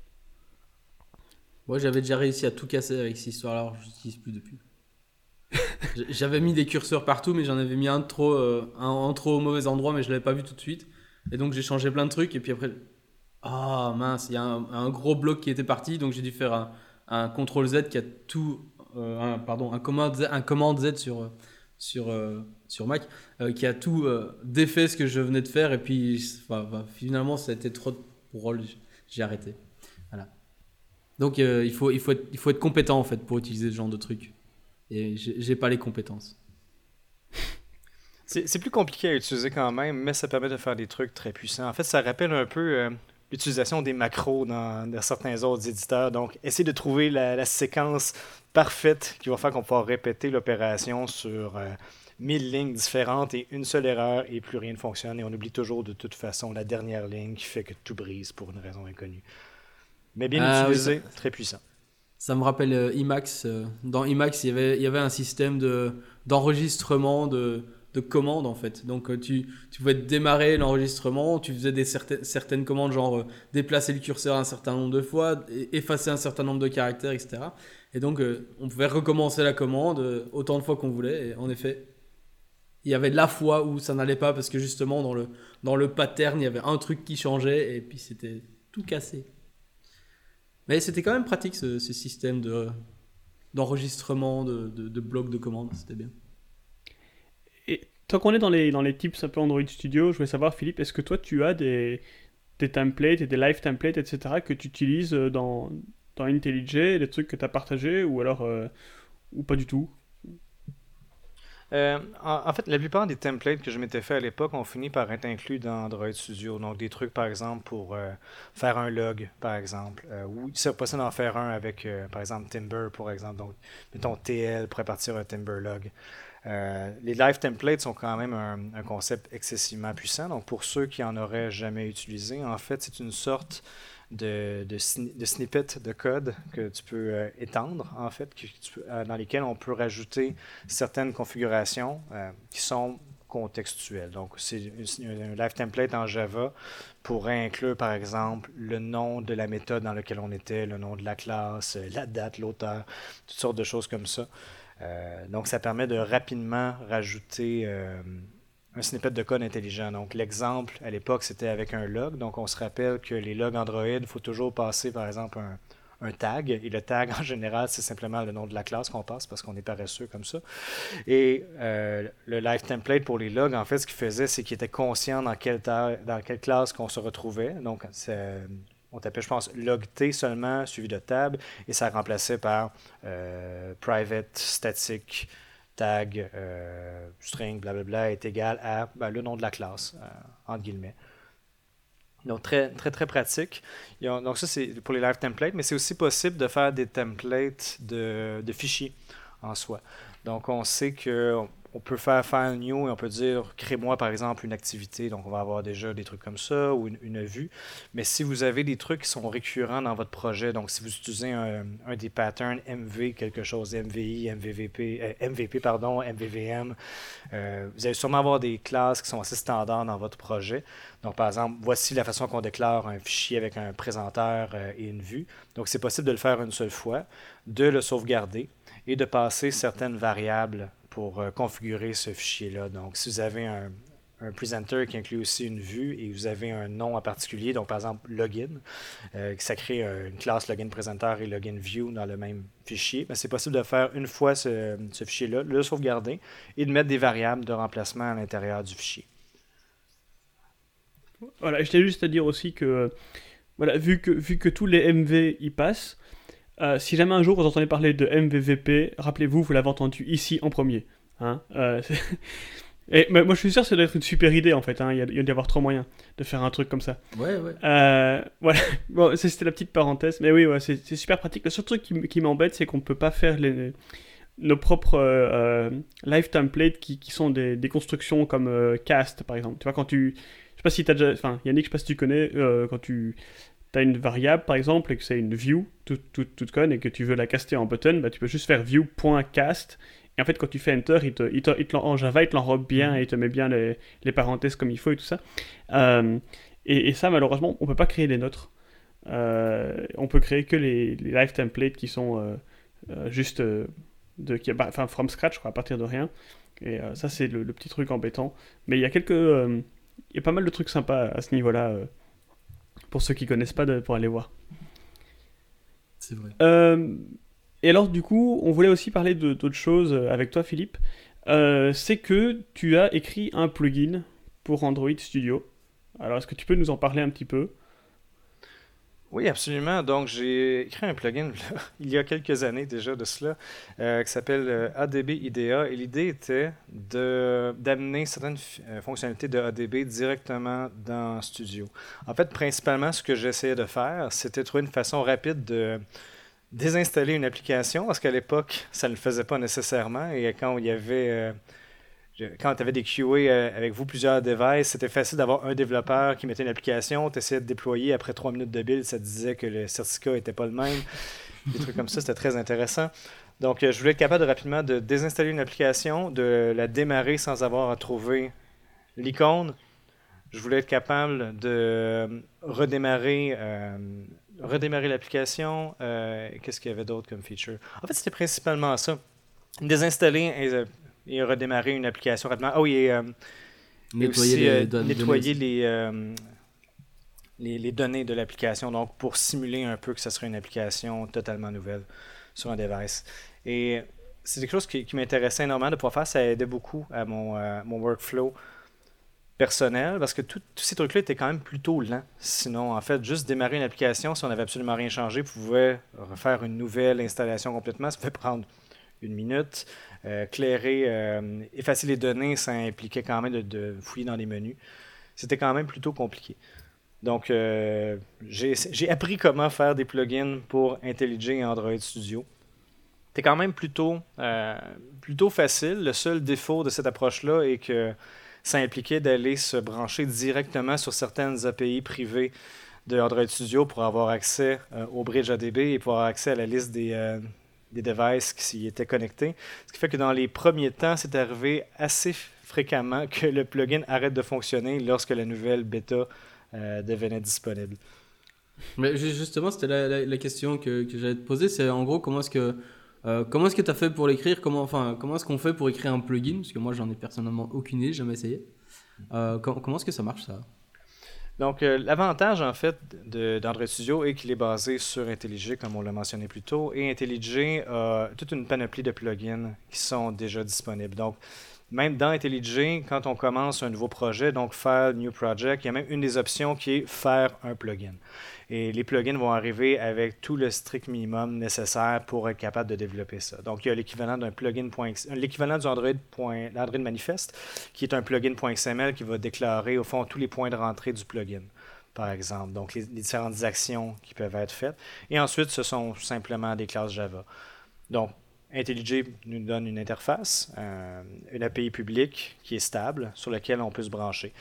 Moi, j'avais déjà réussi à tout casser avec cette histoire-là, je n'utilise plus depuis. j'avais mis des curseurs partout, mais j'en avais mis un trop, euh, trop au mauvais endroit, mais je l'avais pas vu tout de suite. Et donc, j'ai changé plein de trucs, et puis après, ah mince, il y a un, gros bloc qui était parti, donc j'ai dû faire un, un CTRL Z qui a tout, euh, pardon, un commande Z, un commande Z sur, sur Mac, euh, qui a tout euh, défait ce que je venais de faire. Et puis finalement, ça a été trop rôle. J'ai arrêté. Voilà. Donc euh, il, faut, il, faut être, compétent en fait pour utiliser ce genre de truc. Et j'ai pas les compétences. C'est plus compliqué à utiliser quand même, mais ça permet de faire des trucs très puissants. En fait, ça rappelle un peu l'utilisation des macros dans, certains autres éditeurs. Donc, essayer de trouver la, séquence parfaite qui va faire qu'on pourra répéter l'opération sur mille lignes différentes et une seule erreur et plus rien ne fonctionne. Et on oublie toujours de toute façon la dernière ligne qui fait que tout brise pour une raison inconnue. Mais bien ah utilisé, très puissant. Ça me rappelle euh, IMAX. Euh, dans IMAX, il y avait, il y avait un système de, d'enregistrement de, de commandes en fait. Donc euh, tu, tu pouvais démarrer l'enregistrement, tu faisais des certaines, certaines commandes genre déplacer le curseur un certain nombre de fois, effacer un certain nombre de caractères, etc. Et donc on pouvait recommencer la commande autant de fois qu'on voulait. Et en effet, il y avait la fois où ça n'allait pas parce que justement dans le, dans le pattern, il y avait un truc qui changeait et puis c'était tout cassé. Mais c'était quand même pratique ce, système de, d'enregistrement de, de, blocs de commandes, c'était bien. Et tant qu'on est dans les, dans les tips un peu Android Studio, je voulais savoir Philippe, est-ce que toi tu as des, des templates et des live templates, etc., que tu utilises dans, dans IntelliJ, des trucs que tu as partagés ou alors euh, ou pas du tout? Euh, en, fait, la plupart des templates que je m'étais fait à l'époque ont fini par être inclus dans Android Studio. Donc, des trucs, par exemple, pour euh, faire un log, par exemple. Euh, ou c'est possible d'en faire un avec, par exemple, Timber, par exemple. Donc, mettons TL pourrait partir un Timber log. les live templates sont quand même un, un, concept excessivement puissant. Donc, pour ceux qui en auraient jamais utilisé, en fait, c'est une sorte de, snippets de code que tu peux euh, étendre, en fait, euh, dans lesquels on peut rajouter certaines configurations euh, qui sont contextuelles. Donc, c'est un live template en Java pourrait inclure, par exemple, le nom de la méthode dans laquelle on était, le nom de la classe, la date, l'auteur, toutes sortes de choses comme ça. donc, ça permet de rapidement rajouter un snippet de code intelligent. Donc, l'exemple à l'époque, c'était avec un log. Donc, on se rappelle que les logs Android, il faut toujours passer, par exemple, un, tag. Et le tag, en général, c'est simplement le nom de la classe qu'on passe parce qu'on est paresseux comme ça. Et euh, le live template pour les logs, en fait, ce qu'il faisait, c'est qu'il était conscient dans quelle, classe qu'on se retrouvait. Donc, on tapait, je pense, log-t seulement, suivi de tab, et ça remplaçait par euh, private, static, tag, euh, string, blablabla, est égal à ben, le nom de la classe, euh, entre guillemets. Donc, très, très, très pratique. donc, ça, c'est pour les live templates, mais c'est aussi possible de faire des templates de, de fichiers en soi. Donc, on sait que on peut faire faire new et on peut dire crée-moi par exemple une activité. Donc on va avoir déjà des trucs comme ça ou une, vue. Mais si vous avez des trucs qui sont récurrents dans votre projet, donc si vous utilisez un, des patterns MV quelque chose, MVI, MVVP, euh, MVP pardon, MVVM, euh, vous allez sûrement avoir des classes qui sont assez standards dans votre projet. Donc par exemple, voici la façon qu'on déclare un fichier avec un présenteur euh, et une vue. Donc c'est possible de le faire une seule fois, de le sauvegarder et de passer certaines variables pour euh, configurer ce fichier-là. Donc, si vous avez un, presenter qui inclut aussi une vue et vous avez un nom en particulier, donc par exemple login, euh, ça crée une classe login presenter et login view dans le même fichier, ben, c'est possible de faire une fois ce, fichier-là, le sauvegarder et de mettre des variables de remplacement à l'intérieur du fichier. Voilà, je t'ai juste à dire aussi que, voilà, vu que, vu que tous les MV y passent, euh, si jamais un jour vous entendez parler de MVVP, rappelez-vous, vous l'avez entendu ici en premier. Hein euh, et moi, je suis sûr que ça doit être une super idée en fait. Hein. Il, y a, il y avoir trop moyens de faire un truc comme ça. Ouais, ouais. Euh, voilà. Bon, c'était la petite parenthèse. Mais oui, ouais, c'est super pratique. Le seul truc qui, qui m'embête, c'est qu'on peut pas faire les. nos propres live templates qui, qui sont des, des, constructions comme cast par exemple. Tu vois, quand tu. Je sais pas si tu as déjà. Enfin, Yannick, je sais pas si tu connais, quand tu tu as une variable par exemple et que c'est une view toute, toute, toute conne et que tu veux la caster en button, bah, tu peux juste faire view.cast et en fait quand tu fais enter, il te, il te, en Java il te l'enrobe bien mm-hmm. et il te met bien les, les, parenthèses comme il faut et tout ça. Euh, et, ça malheureusement on peut pas créer les nôtres. Euh, on peut créer que les, les live templates qui sont euh, juste de, qui, bah, enfin, from scratch quoi, à partir de rien. Et ça c'est le, le, petit truc embêtant. Mais il y a quelques... il y a pas mal de trucs sympas à ce niveau-là pour ceux qui connaissent pas, de, pour aller voir. C'est vrai. Euh, et alors, du coup, on voulait aussi parler d'autres choses avec toi, Philippe. Euh, c'est que tu as écrit un plugin pour Android Studio. Alors, est-ce que tu peux nous en parler un petit peu? Oui, absolument. Donc, j'ai écrit un plugin il y a quelques années déjà de cela euh, qui s'appelle euh, ADB IDEA. Et l'idée était d'amener certaines euh, fonctionnalités de ADB directement dans Studio. En fait, principalement, ce que j'essayais de faire, c'était trouver une façon rapide de désinstaller une application parce qu'à l'époque, ça ne le faisait pas nécessairement. Et quand il y avait quand tu avais des QA euh, avec vous, plusieurs devices, c'était facile d'avoir un développeur qui mettait une application, tu essayais de déployer, après trois minutes de build, ça te disait que le certificat n'était pas le même. Des trucs comme ça, c'était très intéressant. Donc, euh, je voulais être capable de rapidement de désinstaller une application, de la démarrer sans avoir à trouver l'icône. Je voulais être capable de redémarrer, euh, redémarrer l'application. Qu'est-ce qu'il y avait d'autre comme feature? En fait, c'était principalement ça. Désinstaller et redémarrer une application rapidement. Ah oui, et, euh, nettoyer, les, euh, nettoyer euh, les, les, données de l'application, donc pour simuler un peu que ce serait une application totalement nouvelle sur un device. Et c'est quelque chose qui, m'intéressait énormément de pouvoir faire. Ça aidait beaucoup à mon, mon workflow personnel parce que tous ces trucs-là étaient quand même plutôt lents. Sinon, en fait, juste démarrer une application, si on n'avait absolument rien changé, pouvait refaire une nouvelle installation complètement. Ça pouvait prendre une minute. Euh, clairer, euh, effacer les données, ça impliquait quand même de, fouiller dans les menus. C'était quand même plutôt compliqué. Donc, euh, j'ai appris comment faire des plugins pour IntelliJ et Android Studio. C'était quand même plutôt, plutôt facile. Le seul défaut de cette approche-là est que ça impliquait d'aller se brancher directement sur certaines API privées de Android Studio pour avoir accès au bridge ADB et pour avoir accès à la liste des, des devices qui s'y étaient connectés. Ce qui fait que dans les premiers temps, c'est arrivé assez fréquemment que le plugin arrête de fonctionner lorsque la nouvelle bêta euh, devenait disponible. Mais justement, c'était la, question que, j'allais te poser. C'est en gros, comment est-ce que euh, comment que tu as fait pour l'écrire? Comment, enfin, comment est-ce qu'on fait pour écrire un plugin? Parce que moi, j'en ai personnellement aucune idée, jamais essayé. Euh, comment est-ce que ça marche ça? Donc, euh, l'avantage, en fait, d'Android Studio est qu'il est basé sur IntelliJ, comme on l'a mentionné plus tôt. Et IntelliJ a toute une panoplie de plugins qui sont déjà disponibles. Donc, même dans IntelliJ, quand on commence un nouveau projet, donc faire New Project, il y a même une des options qui est faire un plugin. Et les plugins vont arriver avec tout le strict minimum nécessaire pour être capable de développer ça. Donc, il y a l'équivalent d'un plugin. L'équivalent du Android, Android Manifest, qui est un plugin.xml qui va déclarer, au fond, tous les points de rentrée du plugin par exemple. Donc, les, différentes actions qui peuvent être faites. Et ensuite, ce sont simplement des classes Java. Donc, IntelliJ nous donne une interface, euh, une API publique qui est stable, sur laquelle on peut se brancher.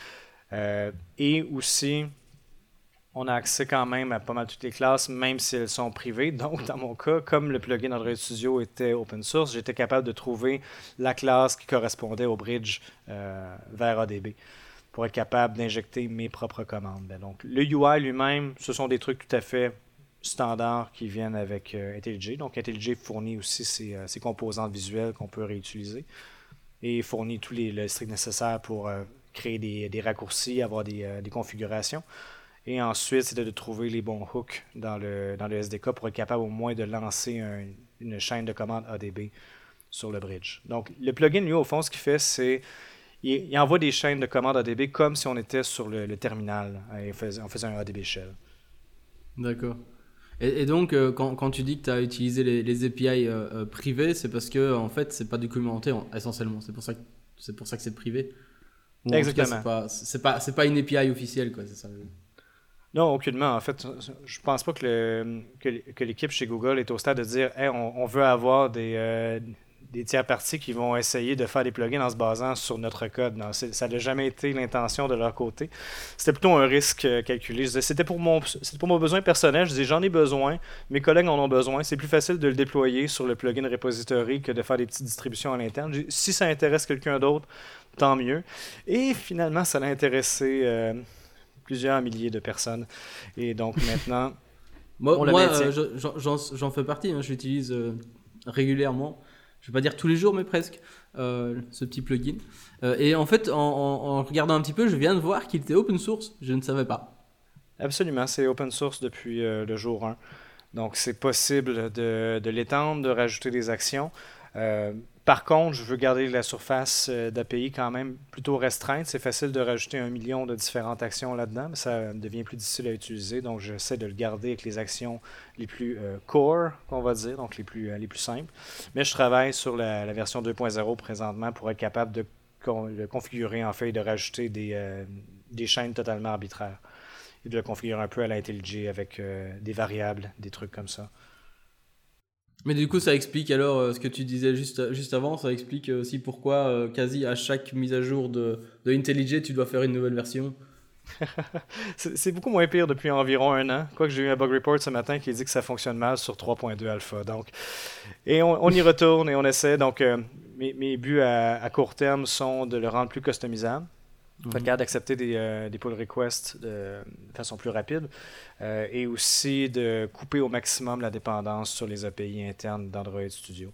Euh, et aussi, on a accès quand même à pas mal toutes les classes, même si elles sont privées. Donc, dans mon cas, comme le plugin Android Studio était open source, j'étais capable de trouver la classe qui correspondait au bridge euh, vers ADB pour être capable d'injecter mes propres commandes. Ben, donc, le UI lui-même, ce sont des trucs tout à fait standards qui viennent avec euh, IntelliJ. Donc, IntelliJ fournit aussi ses, euh, composantes visuelles qu'on peut réutiliser et fournit tous les le strict nécessaire pour créer des, raccourcis, avoir des configurations. Et ensuite, c'était de trouver les bons hooks dans le, dans le SDK pour être capable au moins de lancer une chaîne de commandes ADB sur le bridge. Donc, le plugin, lui, au fond, ce qu'il fait, c'est il, envoie des chaînes de commandes ADB comme si on était sur le, terminal et on faisait un ADB shell. D'accord. Et, donc, euh, quand, quand, tu dis que tu as utilisé les, les API euh, euh, privés, c'est parce que, en fait, c'est pas documenté essentiellement. C'est pour ça que c'est pour ça que c'est privé. Exactement. C'est pas, pas, pas une API officielle, quoi. C'est ça. Non, aucunement. En fait, je pense pas que, l'équipe chez Google est au stade de dire on, veut avoir des, euh, des tiers parties qui vont essayer de faire des plugins en se basant sur notre code. Ça n'a jamais été l'intention de leur côté. C'était plutôt un risque euh, calculé. C'était pour mon, besoin personnel. Je disais, j'en ai besoin, mes collègues en ont besoin. C'est plus facile de le déployer sur le plugin repository que de faire des petites distributions à l'interne. Si ça intéresse quelqu'un d'autre, tant mieux. Et finalement, ça a intéressé euh, plusieurs milliers de personnes. Et donc maintenant. moi, euh, j'en fais partie. Hein. J'utilise régulièrement je vais pas dire tous les jours, mais presque, euh, ce petit plugin. Euh, et en fait, en, regardant un petit peu, je viens de voir qu'il était open source. Je ne savais pas. Absolument, c'est open source depuis euh, le jour 1. Donc, c'est possible de, de l'étendre, de rajouter des actions. Par contre, je veux garder la surface euh, d'API quand même plutôt restreinte. C'est facile de rajouter un million de différentes actions là-dedans, mais ça devient plus difficile à utiliser. Donc, j'essaie de le garder avec les actions les plus euh, core, on va dire, donc les plus, euh, les plus simples. Mais je travaille sur la, version 2.0 présentement pour être capable de, le configurer en fait et de rajouter des, des chaînes totalement arbitraires et de le configurer un peu à l'IntelliJ avec des variables, des trucs comme ça. Mais du coup, ça explique alors euh, ce que tu disais juste, juste avant, ça explique aussi pourquoi euh, quasi à chaque mise à jour de, de IntelliJ, tu dois faire une nouvelle version. c'est beaucoup moins pire depuis environ un an. Quoique j'ai eu un bug report ce matin qui dit que ça fonctionne mal sur 3.2 alpha. Donc, et on, y retourne et on essaie. Donc, euh, mes, mes, buts à, court terme sont de le rendre plus customisable. Mmh. Être d'accepter des, euh, des, pull requests de, façon plus rapide euh, et aussi de couper au maximum la dépendance sur les API internes d'Android Studio.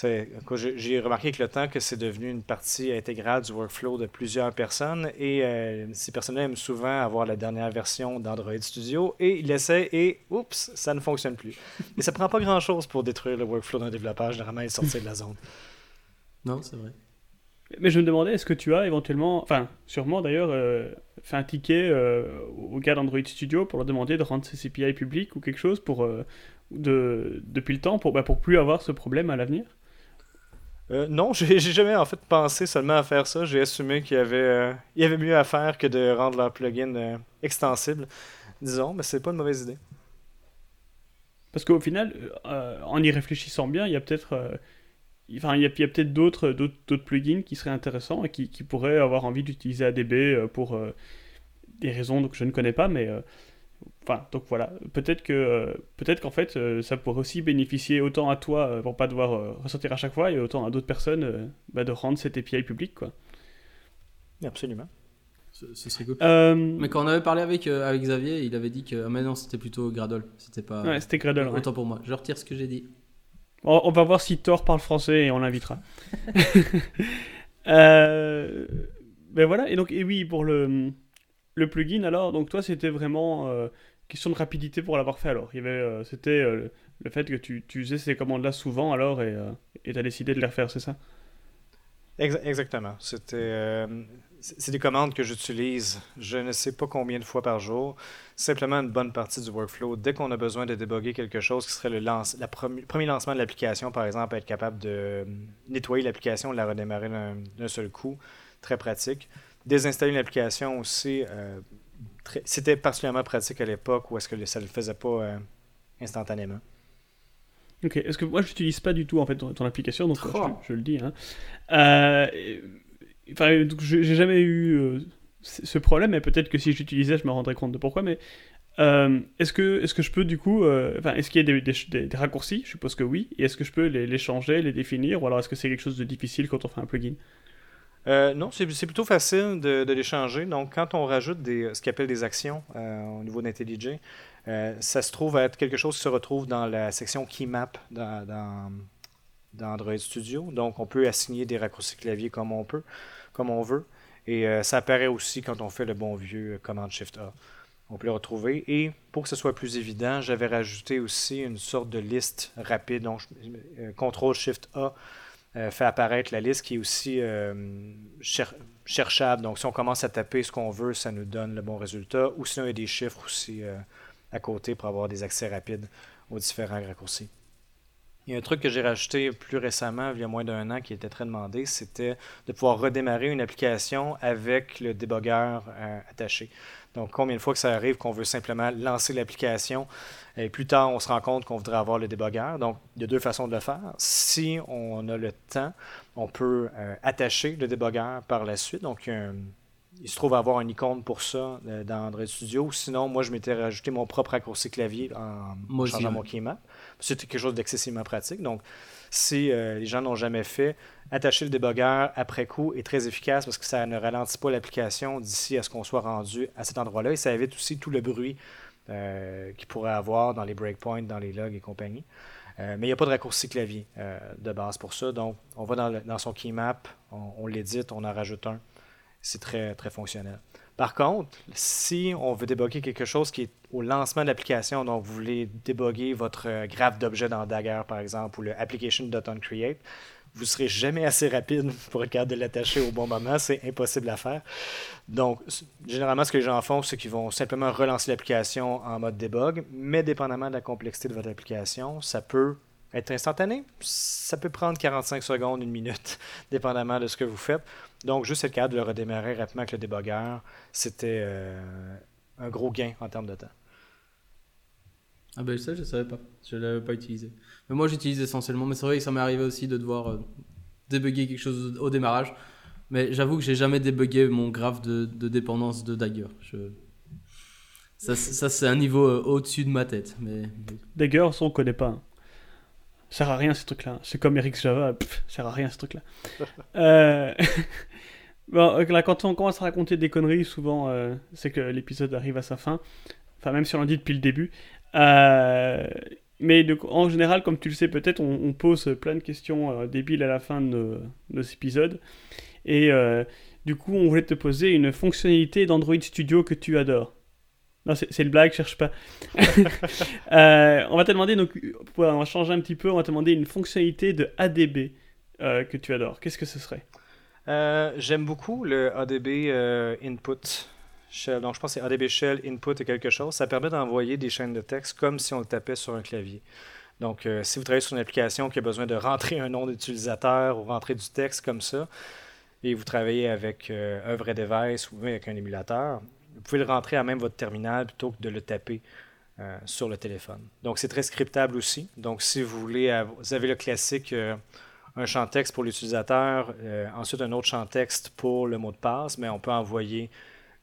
J'ai remarqué avec le temps que c'est devenu une partie intégrale du workflow de plusieurs personnes et euh, ces personnes-là aiment souvent avoir la dernière version d'Android Studio et ils l'essaient et oups, ça ne fonctionne plus. Et ça prend pas grand-chose pour détruire le workflow d'un développeur, généralement, et sortir de la zone. Non, c'est vrai. Mais je me demandais, est-ce que tu as éventuellement, enfin, sûrement d'ailleurs, euh, fait un ticket euh, au gars d'Android Studio pour leur demander de rendre ses API publics ou quelque chose pour, euh, de, depuis le temps pour, bah, pour plus avoir ce problème à l'avenir? Non, j'ai jamais en fait pensé seulement à faire ça. J'ai assumé qu'il y, avait, il y avait mieux à faire que de rendre leur plugin extensible, disons, mais c'est pas une mauvaise idée. Parce qu'au final, en y réfléchissant bien, il y a peut-être Enfin, il y a, peut-être d'autres, d'autres, plugins qui seraient intéressants et qui, pourraient avoir envie d'utiliser ADB euh, pour euh, des raisons que je ne connais pas, mais euh, enfin, donc voilà. Peut-être que peut-être qu'en fait, ça pourrait aussi bénéficier autant à toi pour pas devoir ressortir à chaque fois et autant à d'autres personnes bah, de rendre cette API publique, quoi. Absolument. Ce, serait cool. Mais quand on avait parlé avec, avec Xavier, il avait dit que ah, maintenant c'était plutôt Gradle. C'était pas. Ouais, c'était Gradle. Autant pour moi. Je retire ce que j'ai dit. On, va voir si Thor parle français et on l'invitera. euh, ben voilà, et donc, et oui, pour le, le plugin, alors, donc toi, c'était vraiment euh, question de rapidité pour l'avoir fait alors. Il y avait, euh, c'était euh, le fait que tu, tu faisais ces commandes-là souvent alors et tu as décidé de les refaire, c'est ça? Exactement. C'était c'est des commandes que j'utilise je ne sais pas combien de fois par jour. Simplement une bonne partie du workflow. Dès qu'on a besoin de déboguer quelque chose qui serait le, lance, la premier lancement de l'application, par exemple, être capable de euh, nettoyer l'application, de la redémarrer d'un seul coup, très pratique. Désinstaller une application aussi, euh, c'était particulièrement pratique à l'époque où est-ce que ça ne le faisait pas euh, instantanément. Ok, est-ce que moi je n'utilise pas du tout en fait ton, application, donc je, je, le dis. Hein. Euh, Enfin, j'ai jamais eu euh, ce problème, mais peut-être que si j'utilisais, je me rendrais compte de pourquoi. Mais euh, est-ce que, est que je peux du coup, euh, enfin, est-ce qu'il y a des, raccourcis? Je suppose que oui. Et est-ce que je peux les, changer, les définir, ou alors est-ce que c'est quelque chose de difficile quand on fait un plugin? Non, c'est plutôt facile de, de, les changer. Donc, quand on rajoute ce qu'on appelle des actions au niveau d'IntelliJ, ça se trouve être quelque chose qui se retrouve dans la section Keymap dans, dans Android Studio. Donc, on peut assigner des raccourcis clavier comme on peut comme on veut. Et euh, ça apparaît aussi quand on fait le bon vieux euh, Command Shift A. On peut le retrouver. Et pour que ce soit plus évident, j'avais rajouté aussi une sorte de liste rapide. Donc, euh, CTRL Shift A fait apparaître la liste qui est aussi cherchable. Donc, si on commence à taper ce qu'on veut, ça nous donne le bon résultat. Ou sinon, il y a des chiffres aussi à côté pour avoir des accès rapides aux différents raccourcis. Il y a un truc que j'ai rajouté plus récemment, il y a moins d'un an, qui était très demandé, c'était de pouvoir redémarrer une application avec le débogueur euh, attaché. Donc, combien de fois que ça arrive qu'on veut simplement lancer l'application et plus tard, on se rend compte qu'on voudrait avoir le débogueur. Donc, il y a deux façons de le faire. Si on a le temps, on peut euh, attacher le débogueur par la suite. Donc, il, se trouve avoir une icône pour ça euh, dans Android Studio. Sinon, moi, je m'étais rajouté mon propre raccourci clavier en changeant mon keymap. C'était quelque chose d'excessivement pratique. Donc, si euh, les gens n'ont jamais fait, attacher le débogueur après coup est très efficace parce que ça ne ralentit pas l'application d'ici à ce qu'on soit rendu à cet endroit-là et ça évite aussi tout le bruit euh, qu'il pourrait avoir dans les breakpoints, dans les logs et compagnie. Euh, mais il n'y a pas de raccourci clavier de base pour ça. Donc, on va dans, son keymap, on, l'édite, on en rajoute un. C'est très fonctionnel. Par contre, si on veut déboguer quelque chose qui est au lancement de l'application, donc vous voulez déboguer votre euh, graphe d'objet dans Dagger, par exemple, ou le application.onCreate, vous ne serez jamais assez rapide pour être capable de l'attacher au bon moment. C'est impossible à faire. Donc, généralement, ce que les gens font, c'est qu'ils vont simplement relancer l'application en mode debug, mais dépendamment de la complexité de votre application, ça peut être instantané. Ça peut prendre 45 secondes, une minute, dépendamment de ce que vous faites. Donc, juste être capable de le redémarrer rapidement avec le débogueur, c'était euh, un gros gain en termes de temps. Ah ben ça, je ne savais pas. Je ne l'avais pas utilisé. Mais moi, j'utilise essentiellement. Mais c'est vrai que ça m'est arrivé aussi de devoir euh, débugger quelque chose au démarrage. Mais j'avoue que j'ai jamais débugué mon graphe de, dépendance de Dagger. Ça, c'est un niveau euh, au-dessus de ma tête. Mais... Dagger, on connaît pas. Ça sert à rien ce truc-là. C'est comme Eric Java, ça sert à rien ce truc-là. euh... bon, là, quand on commence à raconter des conneries, souvent euh, c'est que l'épisode arrive à sa fin. Enfin, même si on l'a dit depuis le début. Euh... Mais en général, comme tu le sais peut-être, on, pose plein de questions débiles à la fin de nos, épisodes. Et du coup, on voulait te poser une fonctionnalité d'Android Studio que tu adores. Non, c'est une blague, cherche pas. Euh, on va te demander, donc, on va changer un petit peu, on va te demander une fonctionnalité de ADB euh, que tu adores. Qu'est-ce que ce serait? Euh, J'aime beaucoup le ADB Input Shell. Donc, je pense que c'est ADB Shell Input et quelque chose. Ça permet d'envoyer des chaînes de texte comme si on le tapait sur un clavier. Donc, si vous travaillez sur une application qui a besoin de rentrer un nom d'utilisateur ou rentrer du texte comme ça, et vous travaillez avec un vrai device ou avec un émulateur, vous pouvez le rentrer à même votre terminal plutôt que de le taper euh, sur le téléphone. Donc, c'est très scriptable aussi. Donc, si vous voulez, vous avez le classique, euh, un champ texte pour l'utilisateur, euh, ensuite un autre champ texte pour le mot de passe, mais on peut envoyer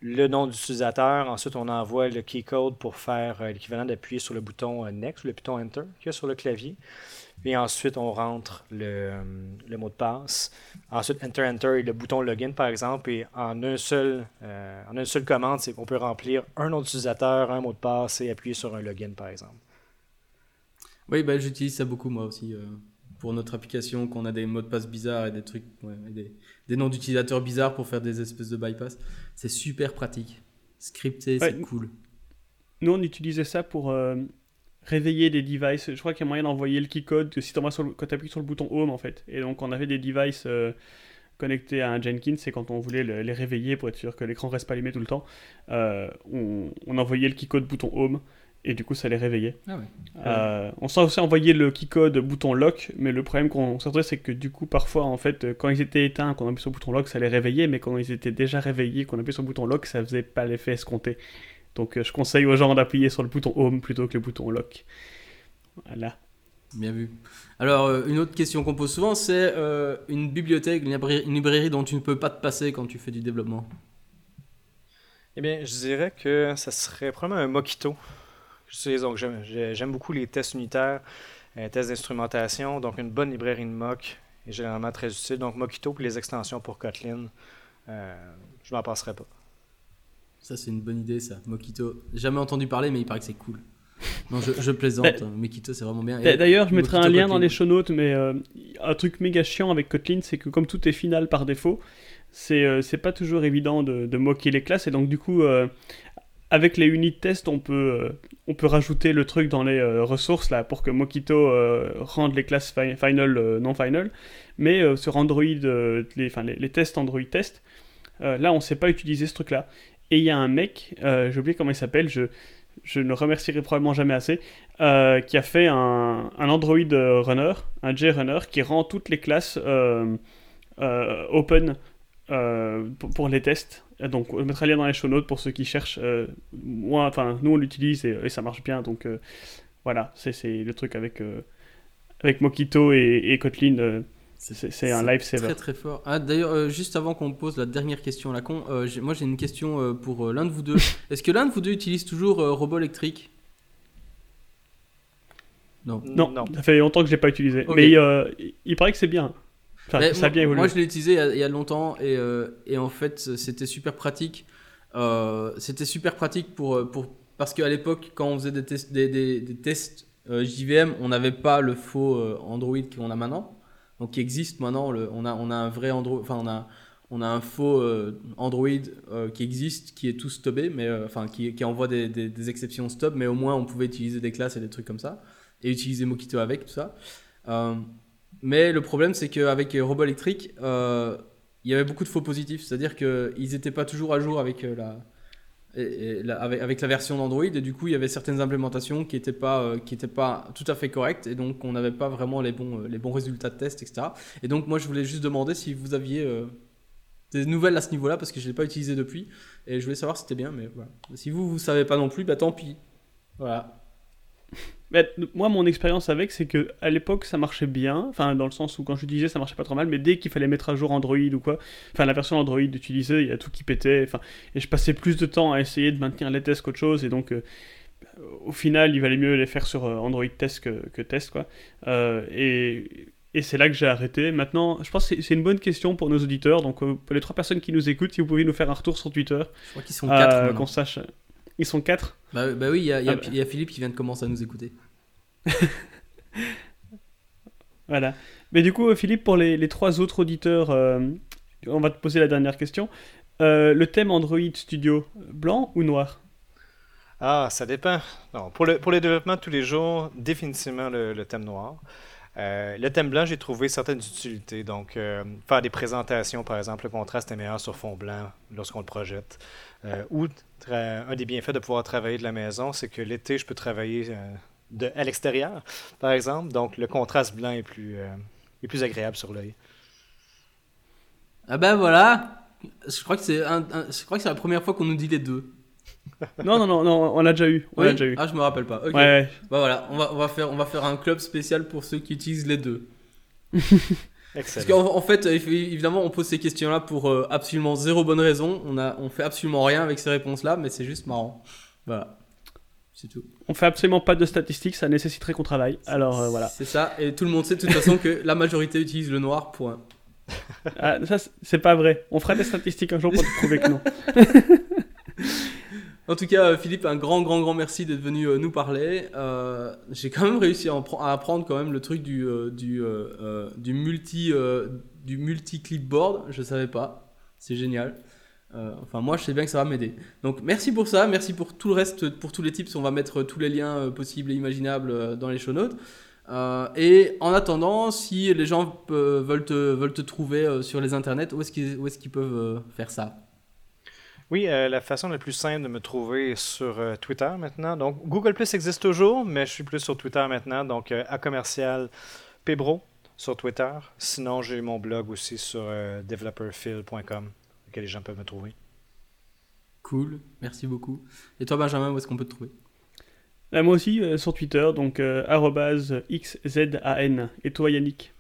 le nom d'utilisateur. Ensuite, on envoie le keycode pour faire l'équivalent d'appuyer sur le bouton Next ou le bouton Enter qu'il y a sur le clavier. Et ensuite, on rentre euh, le, mot de passe. Ensuite, Enter, Enter et le bouton Login, par exemple. Et en, un seul, euh, en une seule commande, c'est qu'on peut remplir un nom d'utilisateur, un mot de passe et appuyer sur un login, par exemple. Oui, ben, j'utilise ça beaucoup, moi aussi. Euh, pour notre application, qu'on a des mots de passe bizarres et des trucs, des, noms d'utilisateurs bizarres pour faire des espèces de bypass. C'est super pratique. Scripté, c'est cool. Nous, on utilisait ça pour réveiller des devices. Je crois qu'il y a moyen d'envoyer le keycode que si tu quand appuies sur le bouton Home en fait. Et donc on avait des devices euh, connectés à un Jenkins et quand on voulait les réveiller pour être sûr que l'écran reste pas allumé tout le temps, euh, on, envoyait le keycode bouton Home et du coup ça les réveillait. Ah euh, on s'est aussi envoyé le keycode bouton lock, mais le problème qu'on s'est c'est que du coup parfois en fait quand ils étaient éteints, qu'on appuyait sur le bouton lock, ça les réveillait, mais quand ils étaient déjà réveillés, qu'on appuyait sur le bouton lock, ça faisait pas l'effet escompté. Donc euh, je conseille aux gens d'appuyer sur le bouton Home plutôt que le bouton Lock. Voilà. Bien vu. Alors, euh, une autre question qu'on pose souvent, c'est euh, une bibliothèque, une librairie, dont tu ne peux pas te passer quand tu fais du développement? Eh bien, je dirais que ça serait probablement un Mockito. J'aime beaucoup les tests unitaires, les tests d'instrumentation, donc une bonne librairie de mock est généralement très utile. Donc, Mockito pour les extensions pour Kotlin, je m'en passerai pas. Ça, c'est une bonne idée, ça. Mokito. Jamais entendu parler, mais il paraît que c'est cool. Non, je, plaisante. Bah, Mokito, c'est vraiment bien. D'ailleurs, je mettrai un lien dans les show notes, mais euh, un truc méga chiant avec Kotlin, c'est que comme tout est final par défaut, c'est euh, pas toujours évident de, de, moquer les classes. Et donc, du coup, euh, avec les unit tests, on peut, on peut rajouter le truc dans les ressources là, pour que Mokito rende les classes final, non final. Mais sur Android, les, les, les, tests Android test, là, on ne sait pas utiliser ce truc-là. Et il y a un mec, euh, j'ai oublié comment il s'appelle, je, je ne remercierai probablement jamais assez, euh, qui a fait un, un, Android runner, un JRunner, qui rend toutes les classes euh, open pour, les tests. Donc, on mettra le lien dans les show notes pour ceux qui cherchent. moi, enfin, nous, on l'utilise et, ça marche bien. Donc, voilà, c'est le truc avec, avec Mokito et, et Kotlin c'est un live saver. Très très fort. Ah, D'ailleurs, euh, juste avant qu'on pose la dernière question à la con, euh, moi j'ai une question euh, pour l'un de vous deux. Est-ce que l'un de vous deux utilise toujours robot électrique non. non. ça fait longtemps que je l'ai pas utilisé. Mais il, paraît que c'est bien. Enfin, ça a bien évolué. Moi je l'ai utilisé il y, a, longtemps et, et en fait c'était super pratique. c'était super pratique pour, pour parce qu'à l'époque quand on faisait des tests, des, des, des tests JVM, on n'avait pas le faux Android qu'on a maintenant donc qui existe maintenant. On, a, un vrai Android, enfin on a, un faux euh, Android euh, qui existe, qui est tout stopé, mais euh, enfin qui, envoie des, exceptions stop, mais au moins on pouvait utiliser des classes et des trucs comme ça, et utiliser Mockito avec tout ça. mais le problème c'est qu'avec Robot Electric, il y avait beaucoup de faux positifs, c'est-à-dire qu'ils n'étaient pas toujours à jour avec la avec, la version d'Android et du coup il y avait certaines implémentations qui n'étaient pas, euh, pas tout à fait correctes et donc on n'avait pas vraiment les bons, euh, les bons résultats de test etc. Et donc moi je voulais juste demander si vous aviez euh, des nouvelles à ce niveau là parce que je ne l'ai pas utilisé depuis et je voulais savoir si c'était bien mais voilà. Si vous vous savez pas non plus, bah tant pis. Voilà moi, mon expérience avec, c'est que à l'époque, ça marchait bien. Enfin, dans le sens où quand je disais, ça marchait pas trop mal. Mais dès qu'il fallait mettre à jour Android ou quoi, enfin, la version Android utilisée, il y a tout qui pétait. Enfin, et je passais plus de temps à essayer de maintenir les tests qu'autre chose. Et donc, euh, au final, il valait mieux les faire sur euh, Android test que, que test, quoi. Euh, et, et c'est là que j'ai arrêté. Maintenant, je pense que c'est une bonne question pour nos auditeurs. Donc, pour les trois personnes qui nous écoutent, si vous pouvez nous faire un retour sur Twitter, je crois qu'ils sont quatre. Qu'on sache. Ils sont quatre? Bah, bah oui, il y, a, ah bah. y a Philippe qui vient de commencer à nous écouter. voilà. Mais du coup, Philippe, pour les, trois autres auditeurs, euh, on va te poser la dernière question. Euh, le thème Android Studio, blanc ou noir? Ah, ça dépend. Non, pour, le, pour les développements de tous les jours, définitivement le, thème noir. Euh, le thème blanc, j'ai trouvé certaines utilités. Donc, faire des présentations, par exemple, le contraste est meilleur sur fond blanc lorsqu'on le projette. ou un des bienfaits de pouvoir travailler de la maison, c'est que l'été, je peux travailler euh, de, à l'extérieur, par exemple. Donc, le contraste blanc est plus, euh, est plus agréable sur l'œil. Ah ben voilà Je crois que c'est je crois que c'est la première fois qu'on nous dit les deux. non, non, non, non, on l'a déjà eu. On déjà eu. Ah, je me rappelle pas. Ok. Ouais, Bah voilà, on va, on, va faire, on va faire un club spécial pour ceux qui utilisent les deux. Parce qu'en fait, évidemment, on pose ces questions-là pour euh, absolument zéro bonne raison. On, a, on fait absolument rien avec ces réponses-là, mais c'est juste marrant. Voilà. C'est tout. On fait absolument pas de statistiques, ça nécessiterait qu'on travaille. Alors euh, voilà. C'est ça, et tout le monde sait de toute façon que la majorité utilise le noir, point. Ah, ça, c'est pas vrai. On fera des statistiques un jour pour te prouver que non. En tout cas, Philippe, un grand, grand, grand merci d'être venu euh, nous parler. Euh, j'ai quand même réussi à, apprendre quand même le truc du, euh, du, du multi, du multi clipboard. Je savais pas. C'est génial. Enfin, moi, je sais bien que ça va m'aider. Donc, merci pour ça. Merci pour tout le reste, pour tous les tips. On va mettre tous les liens possibles et imaginables dans les show notes. et en attendant, si les gens veulent, te, trouver sur les internets, où est-ce qu'ils peuvent faire ça? Oui, euh, la façon la plus simple de me trouver sur euh, Twitter maintenant. Donc, Google Plus existe toujours, mais je suis plus sur Twitter maintenant. Donc, euh, à commercial Pebro sur Twitter. Sinon, j'ai mon blog aussi sur developerphil.com, les gens peuvent me trouver. Cool, merci beaucoup. Et toi, Benjamin, où est-ce qu'on peut te trouver? Moi aussi, sur Twitter, donc xzan. Et toi, Yannick?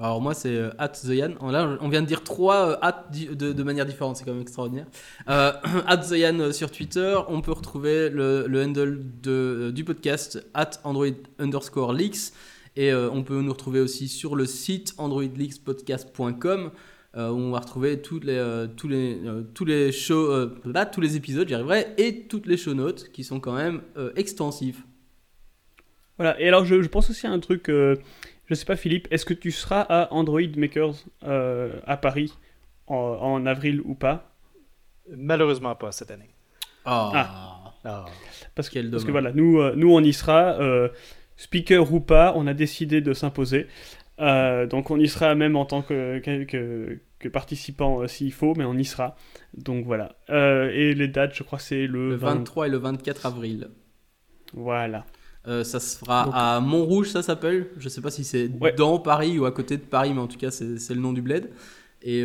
Alors moi c'est euh, at the Yann. Là on vient de dire trois euh, at de, de, manière différente, c'est quand même extraordinaire. Euh, at the Yann sur Twitter, on peut retrouver le, le handle de, du podcast at Android underscore leaks et on peut nous retrouver aussi sur le site androidleakspodcast.com où on va retrouver toutes les, tous les, tous les shows, là, tous les épisodes, j'y arriverai, et toutes les show notes qui sont quand même extensifs. Voilà, et alors je, je pense aussi à un truc je sais pas, Philippe, est-ce que tu seras à Android Makers euh, à Paris en, avril ou pas? Malheureusement pas cette année. Ah. ah. ah. Parce, que, parce que voilà, nous, euh, nous on y sera. Euh, speaker ou pas, on a décidé de s'imposer. donc on y sera même en tant que, que, que participant s'il faut, mais on y sera. Donc voilà. et les dates, je crois que c'est le, le 23 et le 24 avril. Voilà. Euh, ça se fera à Montrouge, ça s'appelle. Je sais pas si c'est dans Paris ou à côté de Paris, mais en tout cas, c'est le nom du bled. Et,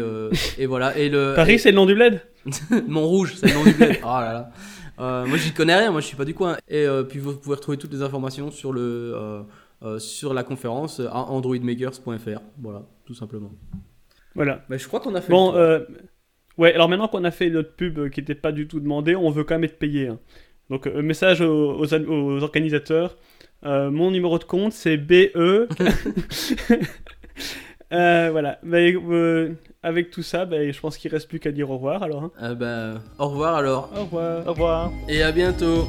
et voilà. Et le, Paris, c'est le nom du bled? Montrouge, c'est le nom du bled. Oh là là. Euh, moi, j'y connais rien, moi, je suis pas du coin. Et euh, puis, vous pouvez retrouver toutes les informations sur, le, euh, sur la conférence à androidmakers.fr. Voilà, tout simplement. Voilà. Mais je crois qu'on a fait. Bon, ouais, alors maintenant qu'on a fait notre pub qui n'était pas du tout demandé, on veut quand même être payé. Hein. Donc, message aux, aux organisateurs. mon numéro de compte, c'est BE. voilà. Mais, avec tout ça, ben, je pense qu'il reste plus qu'à dire au revoir alors. Hein. Euh, ben, au revoir alors. Au revoir. Au revoir. Et à bientôt.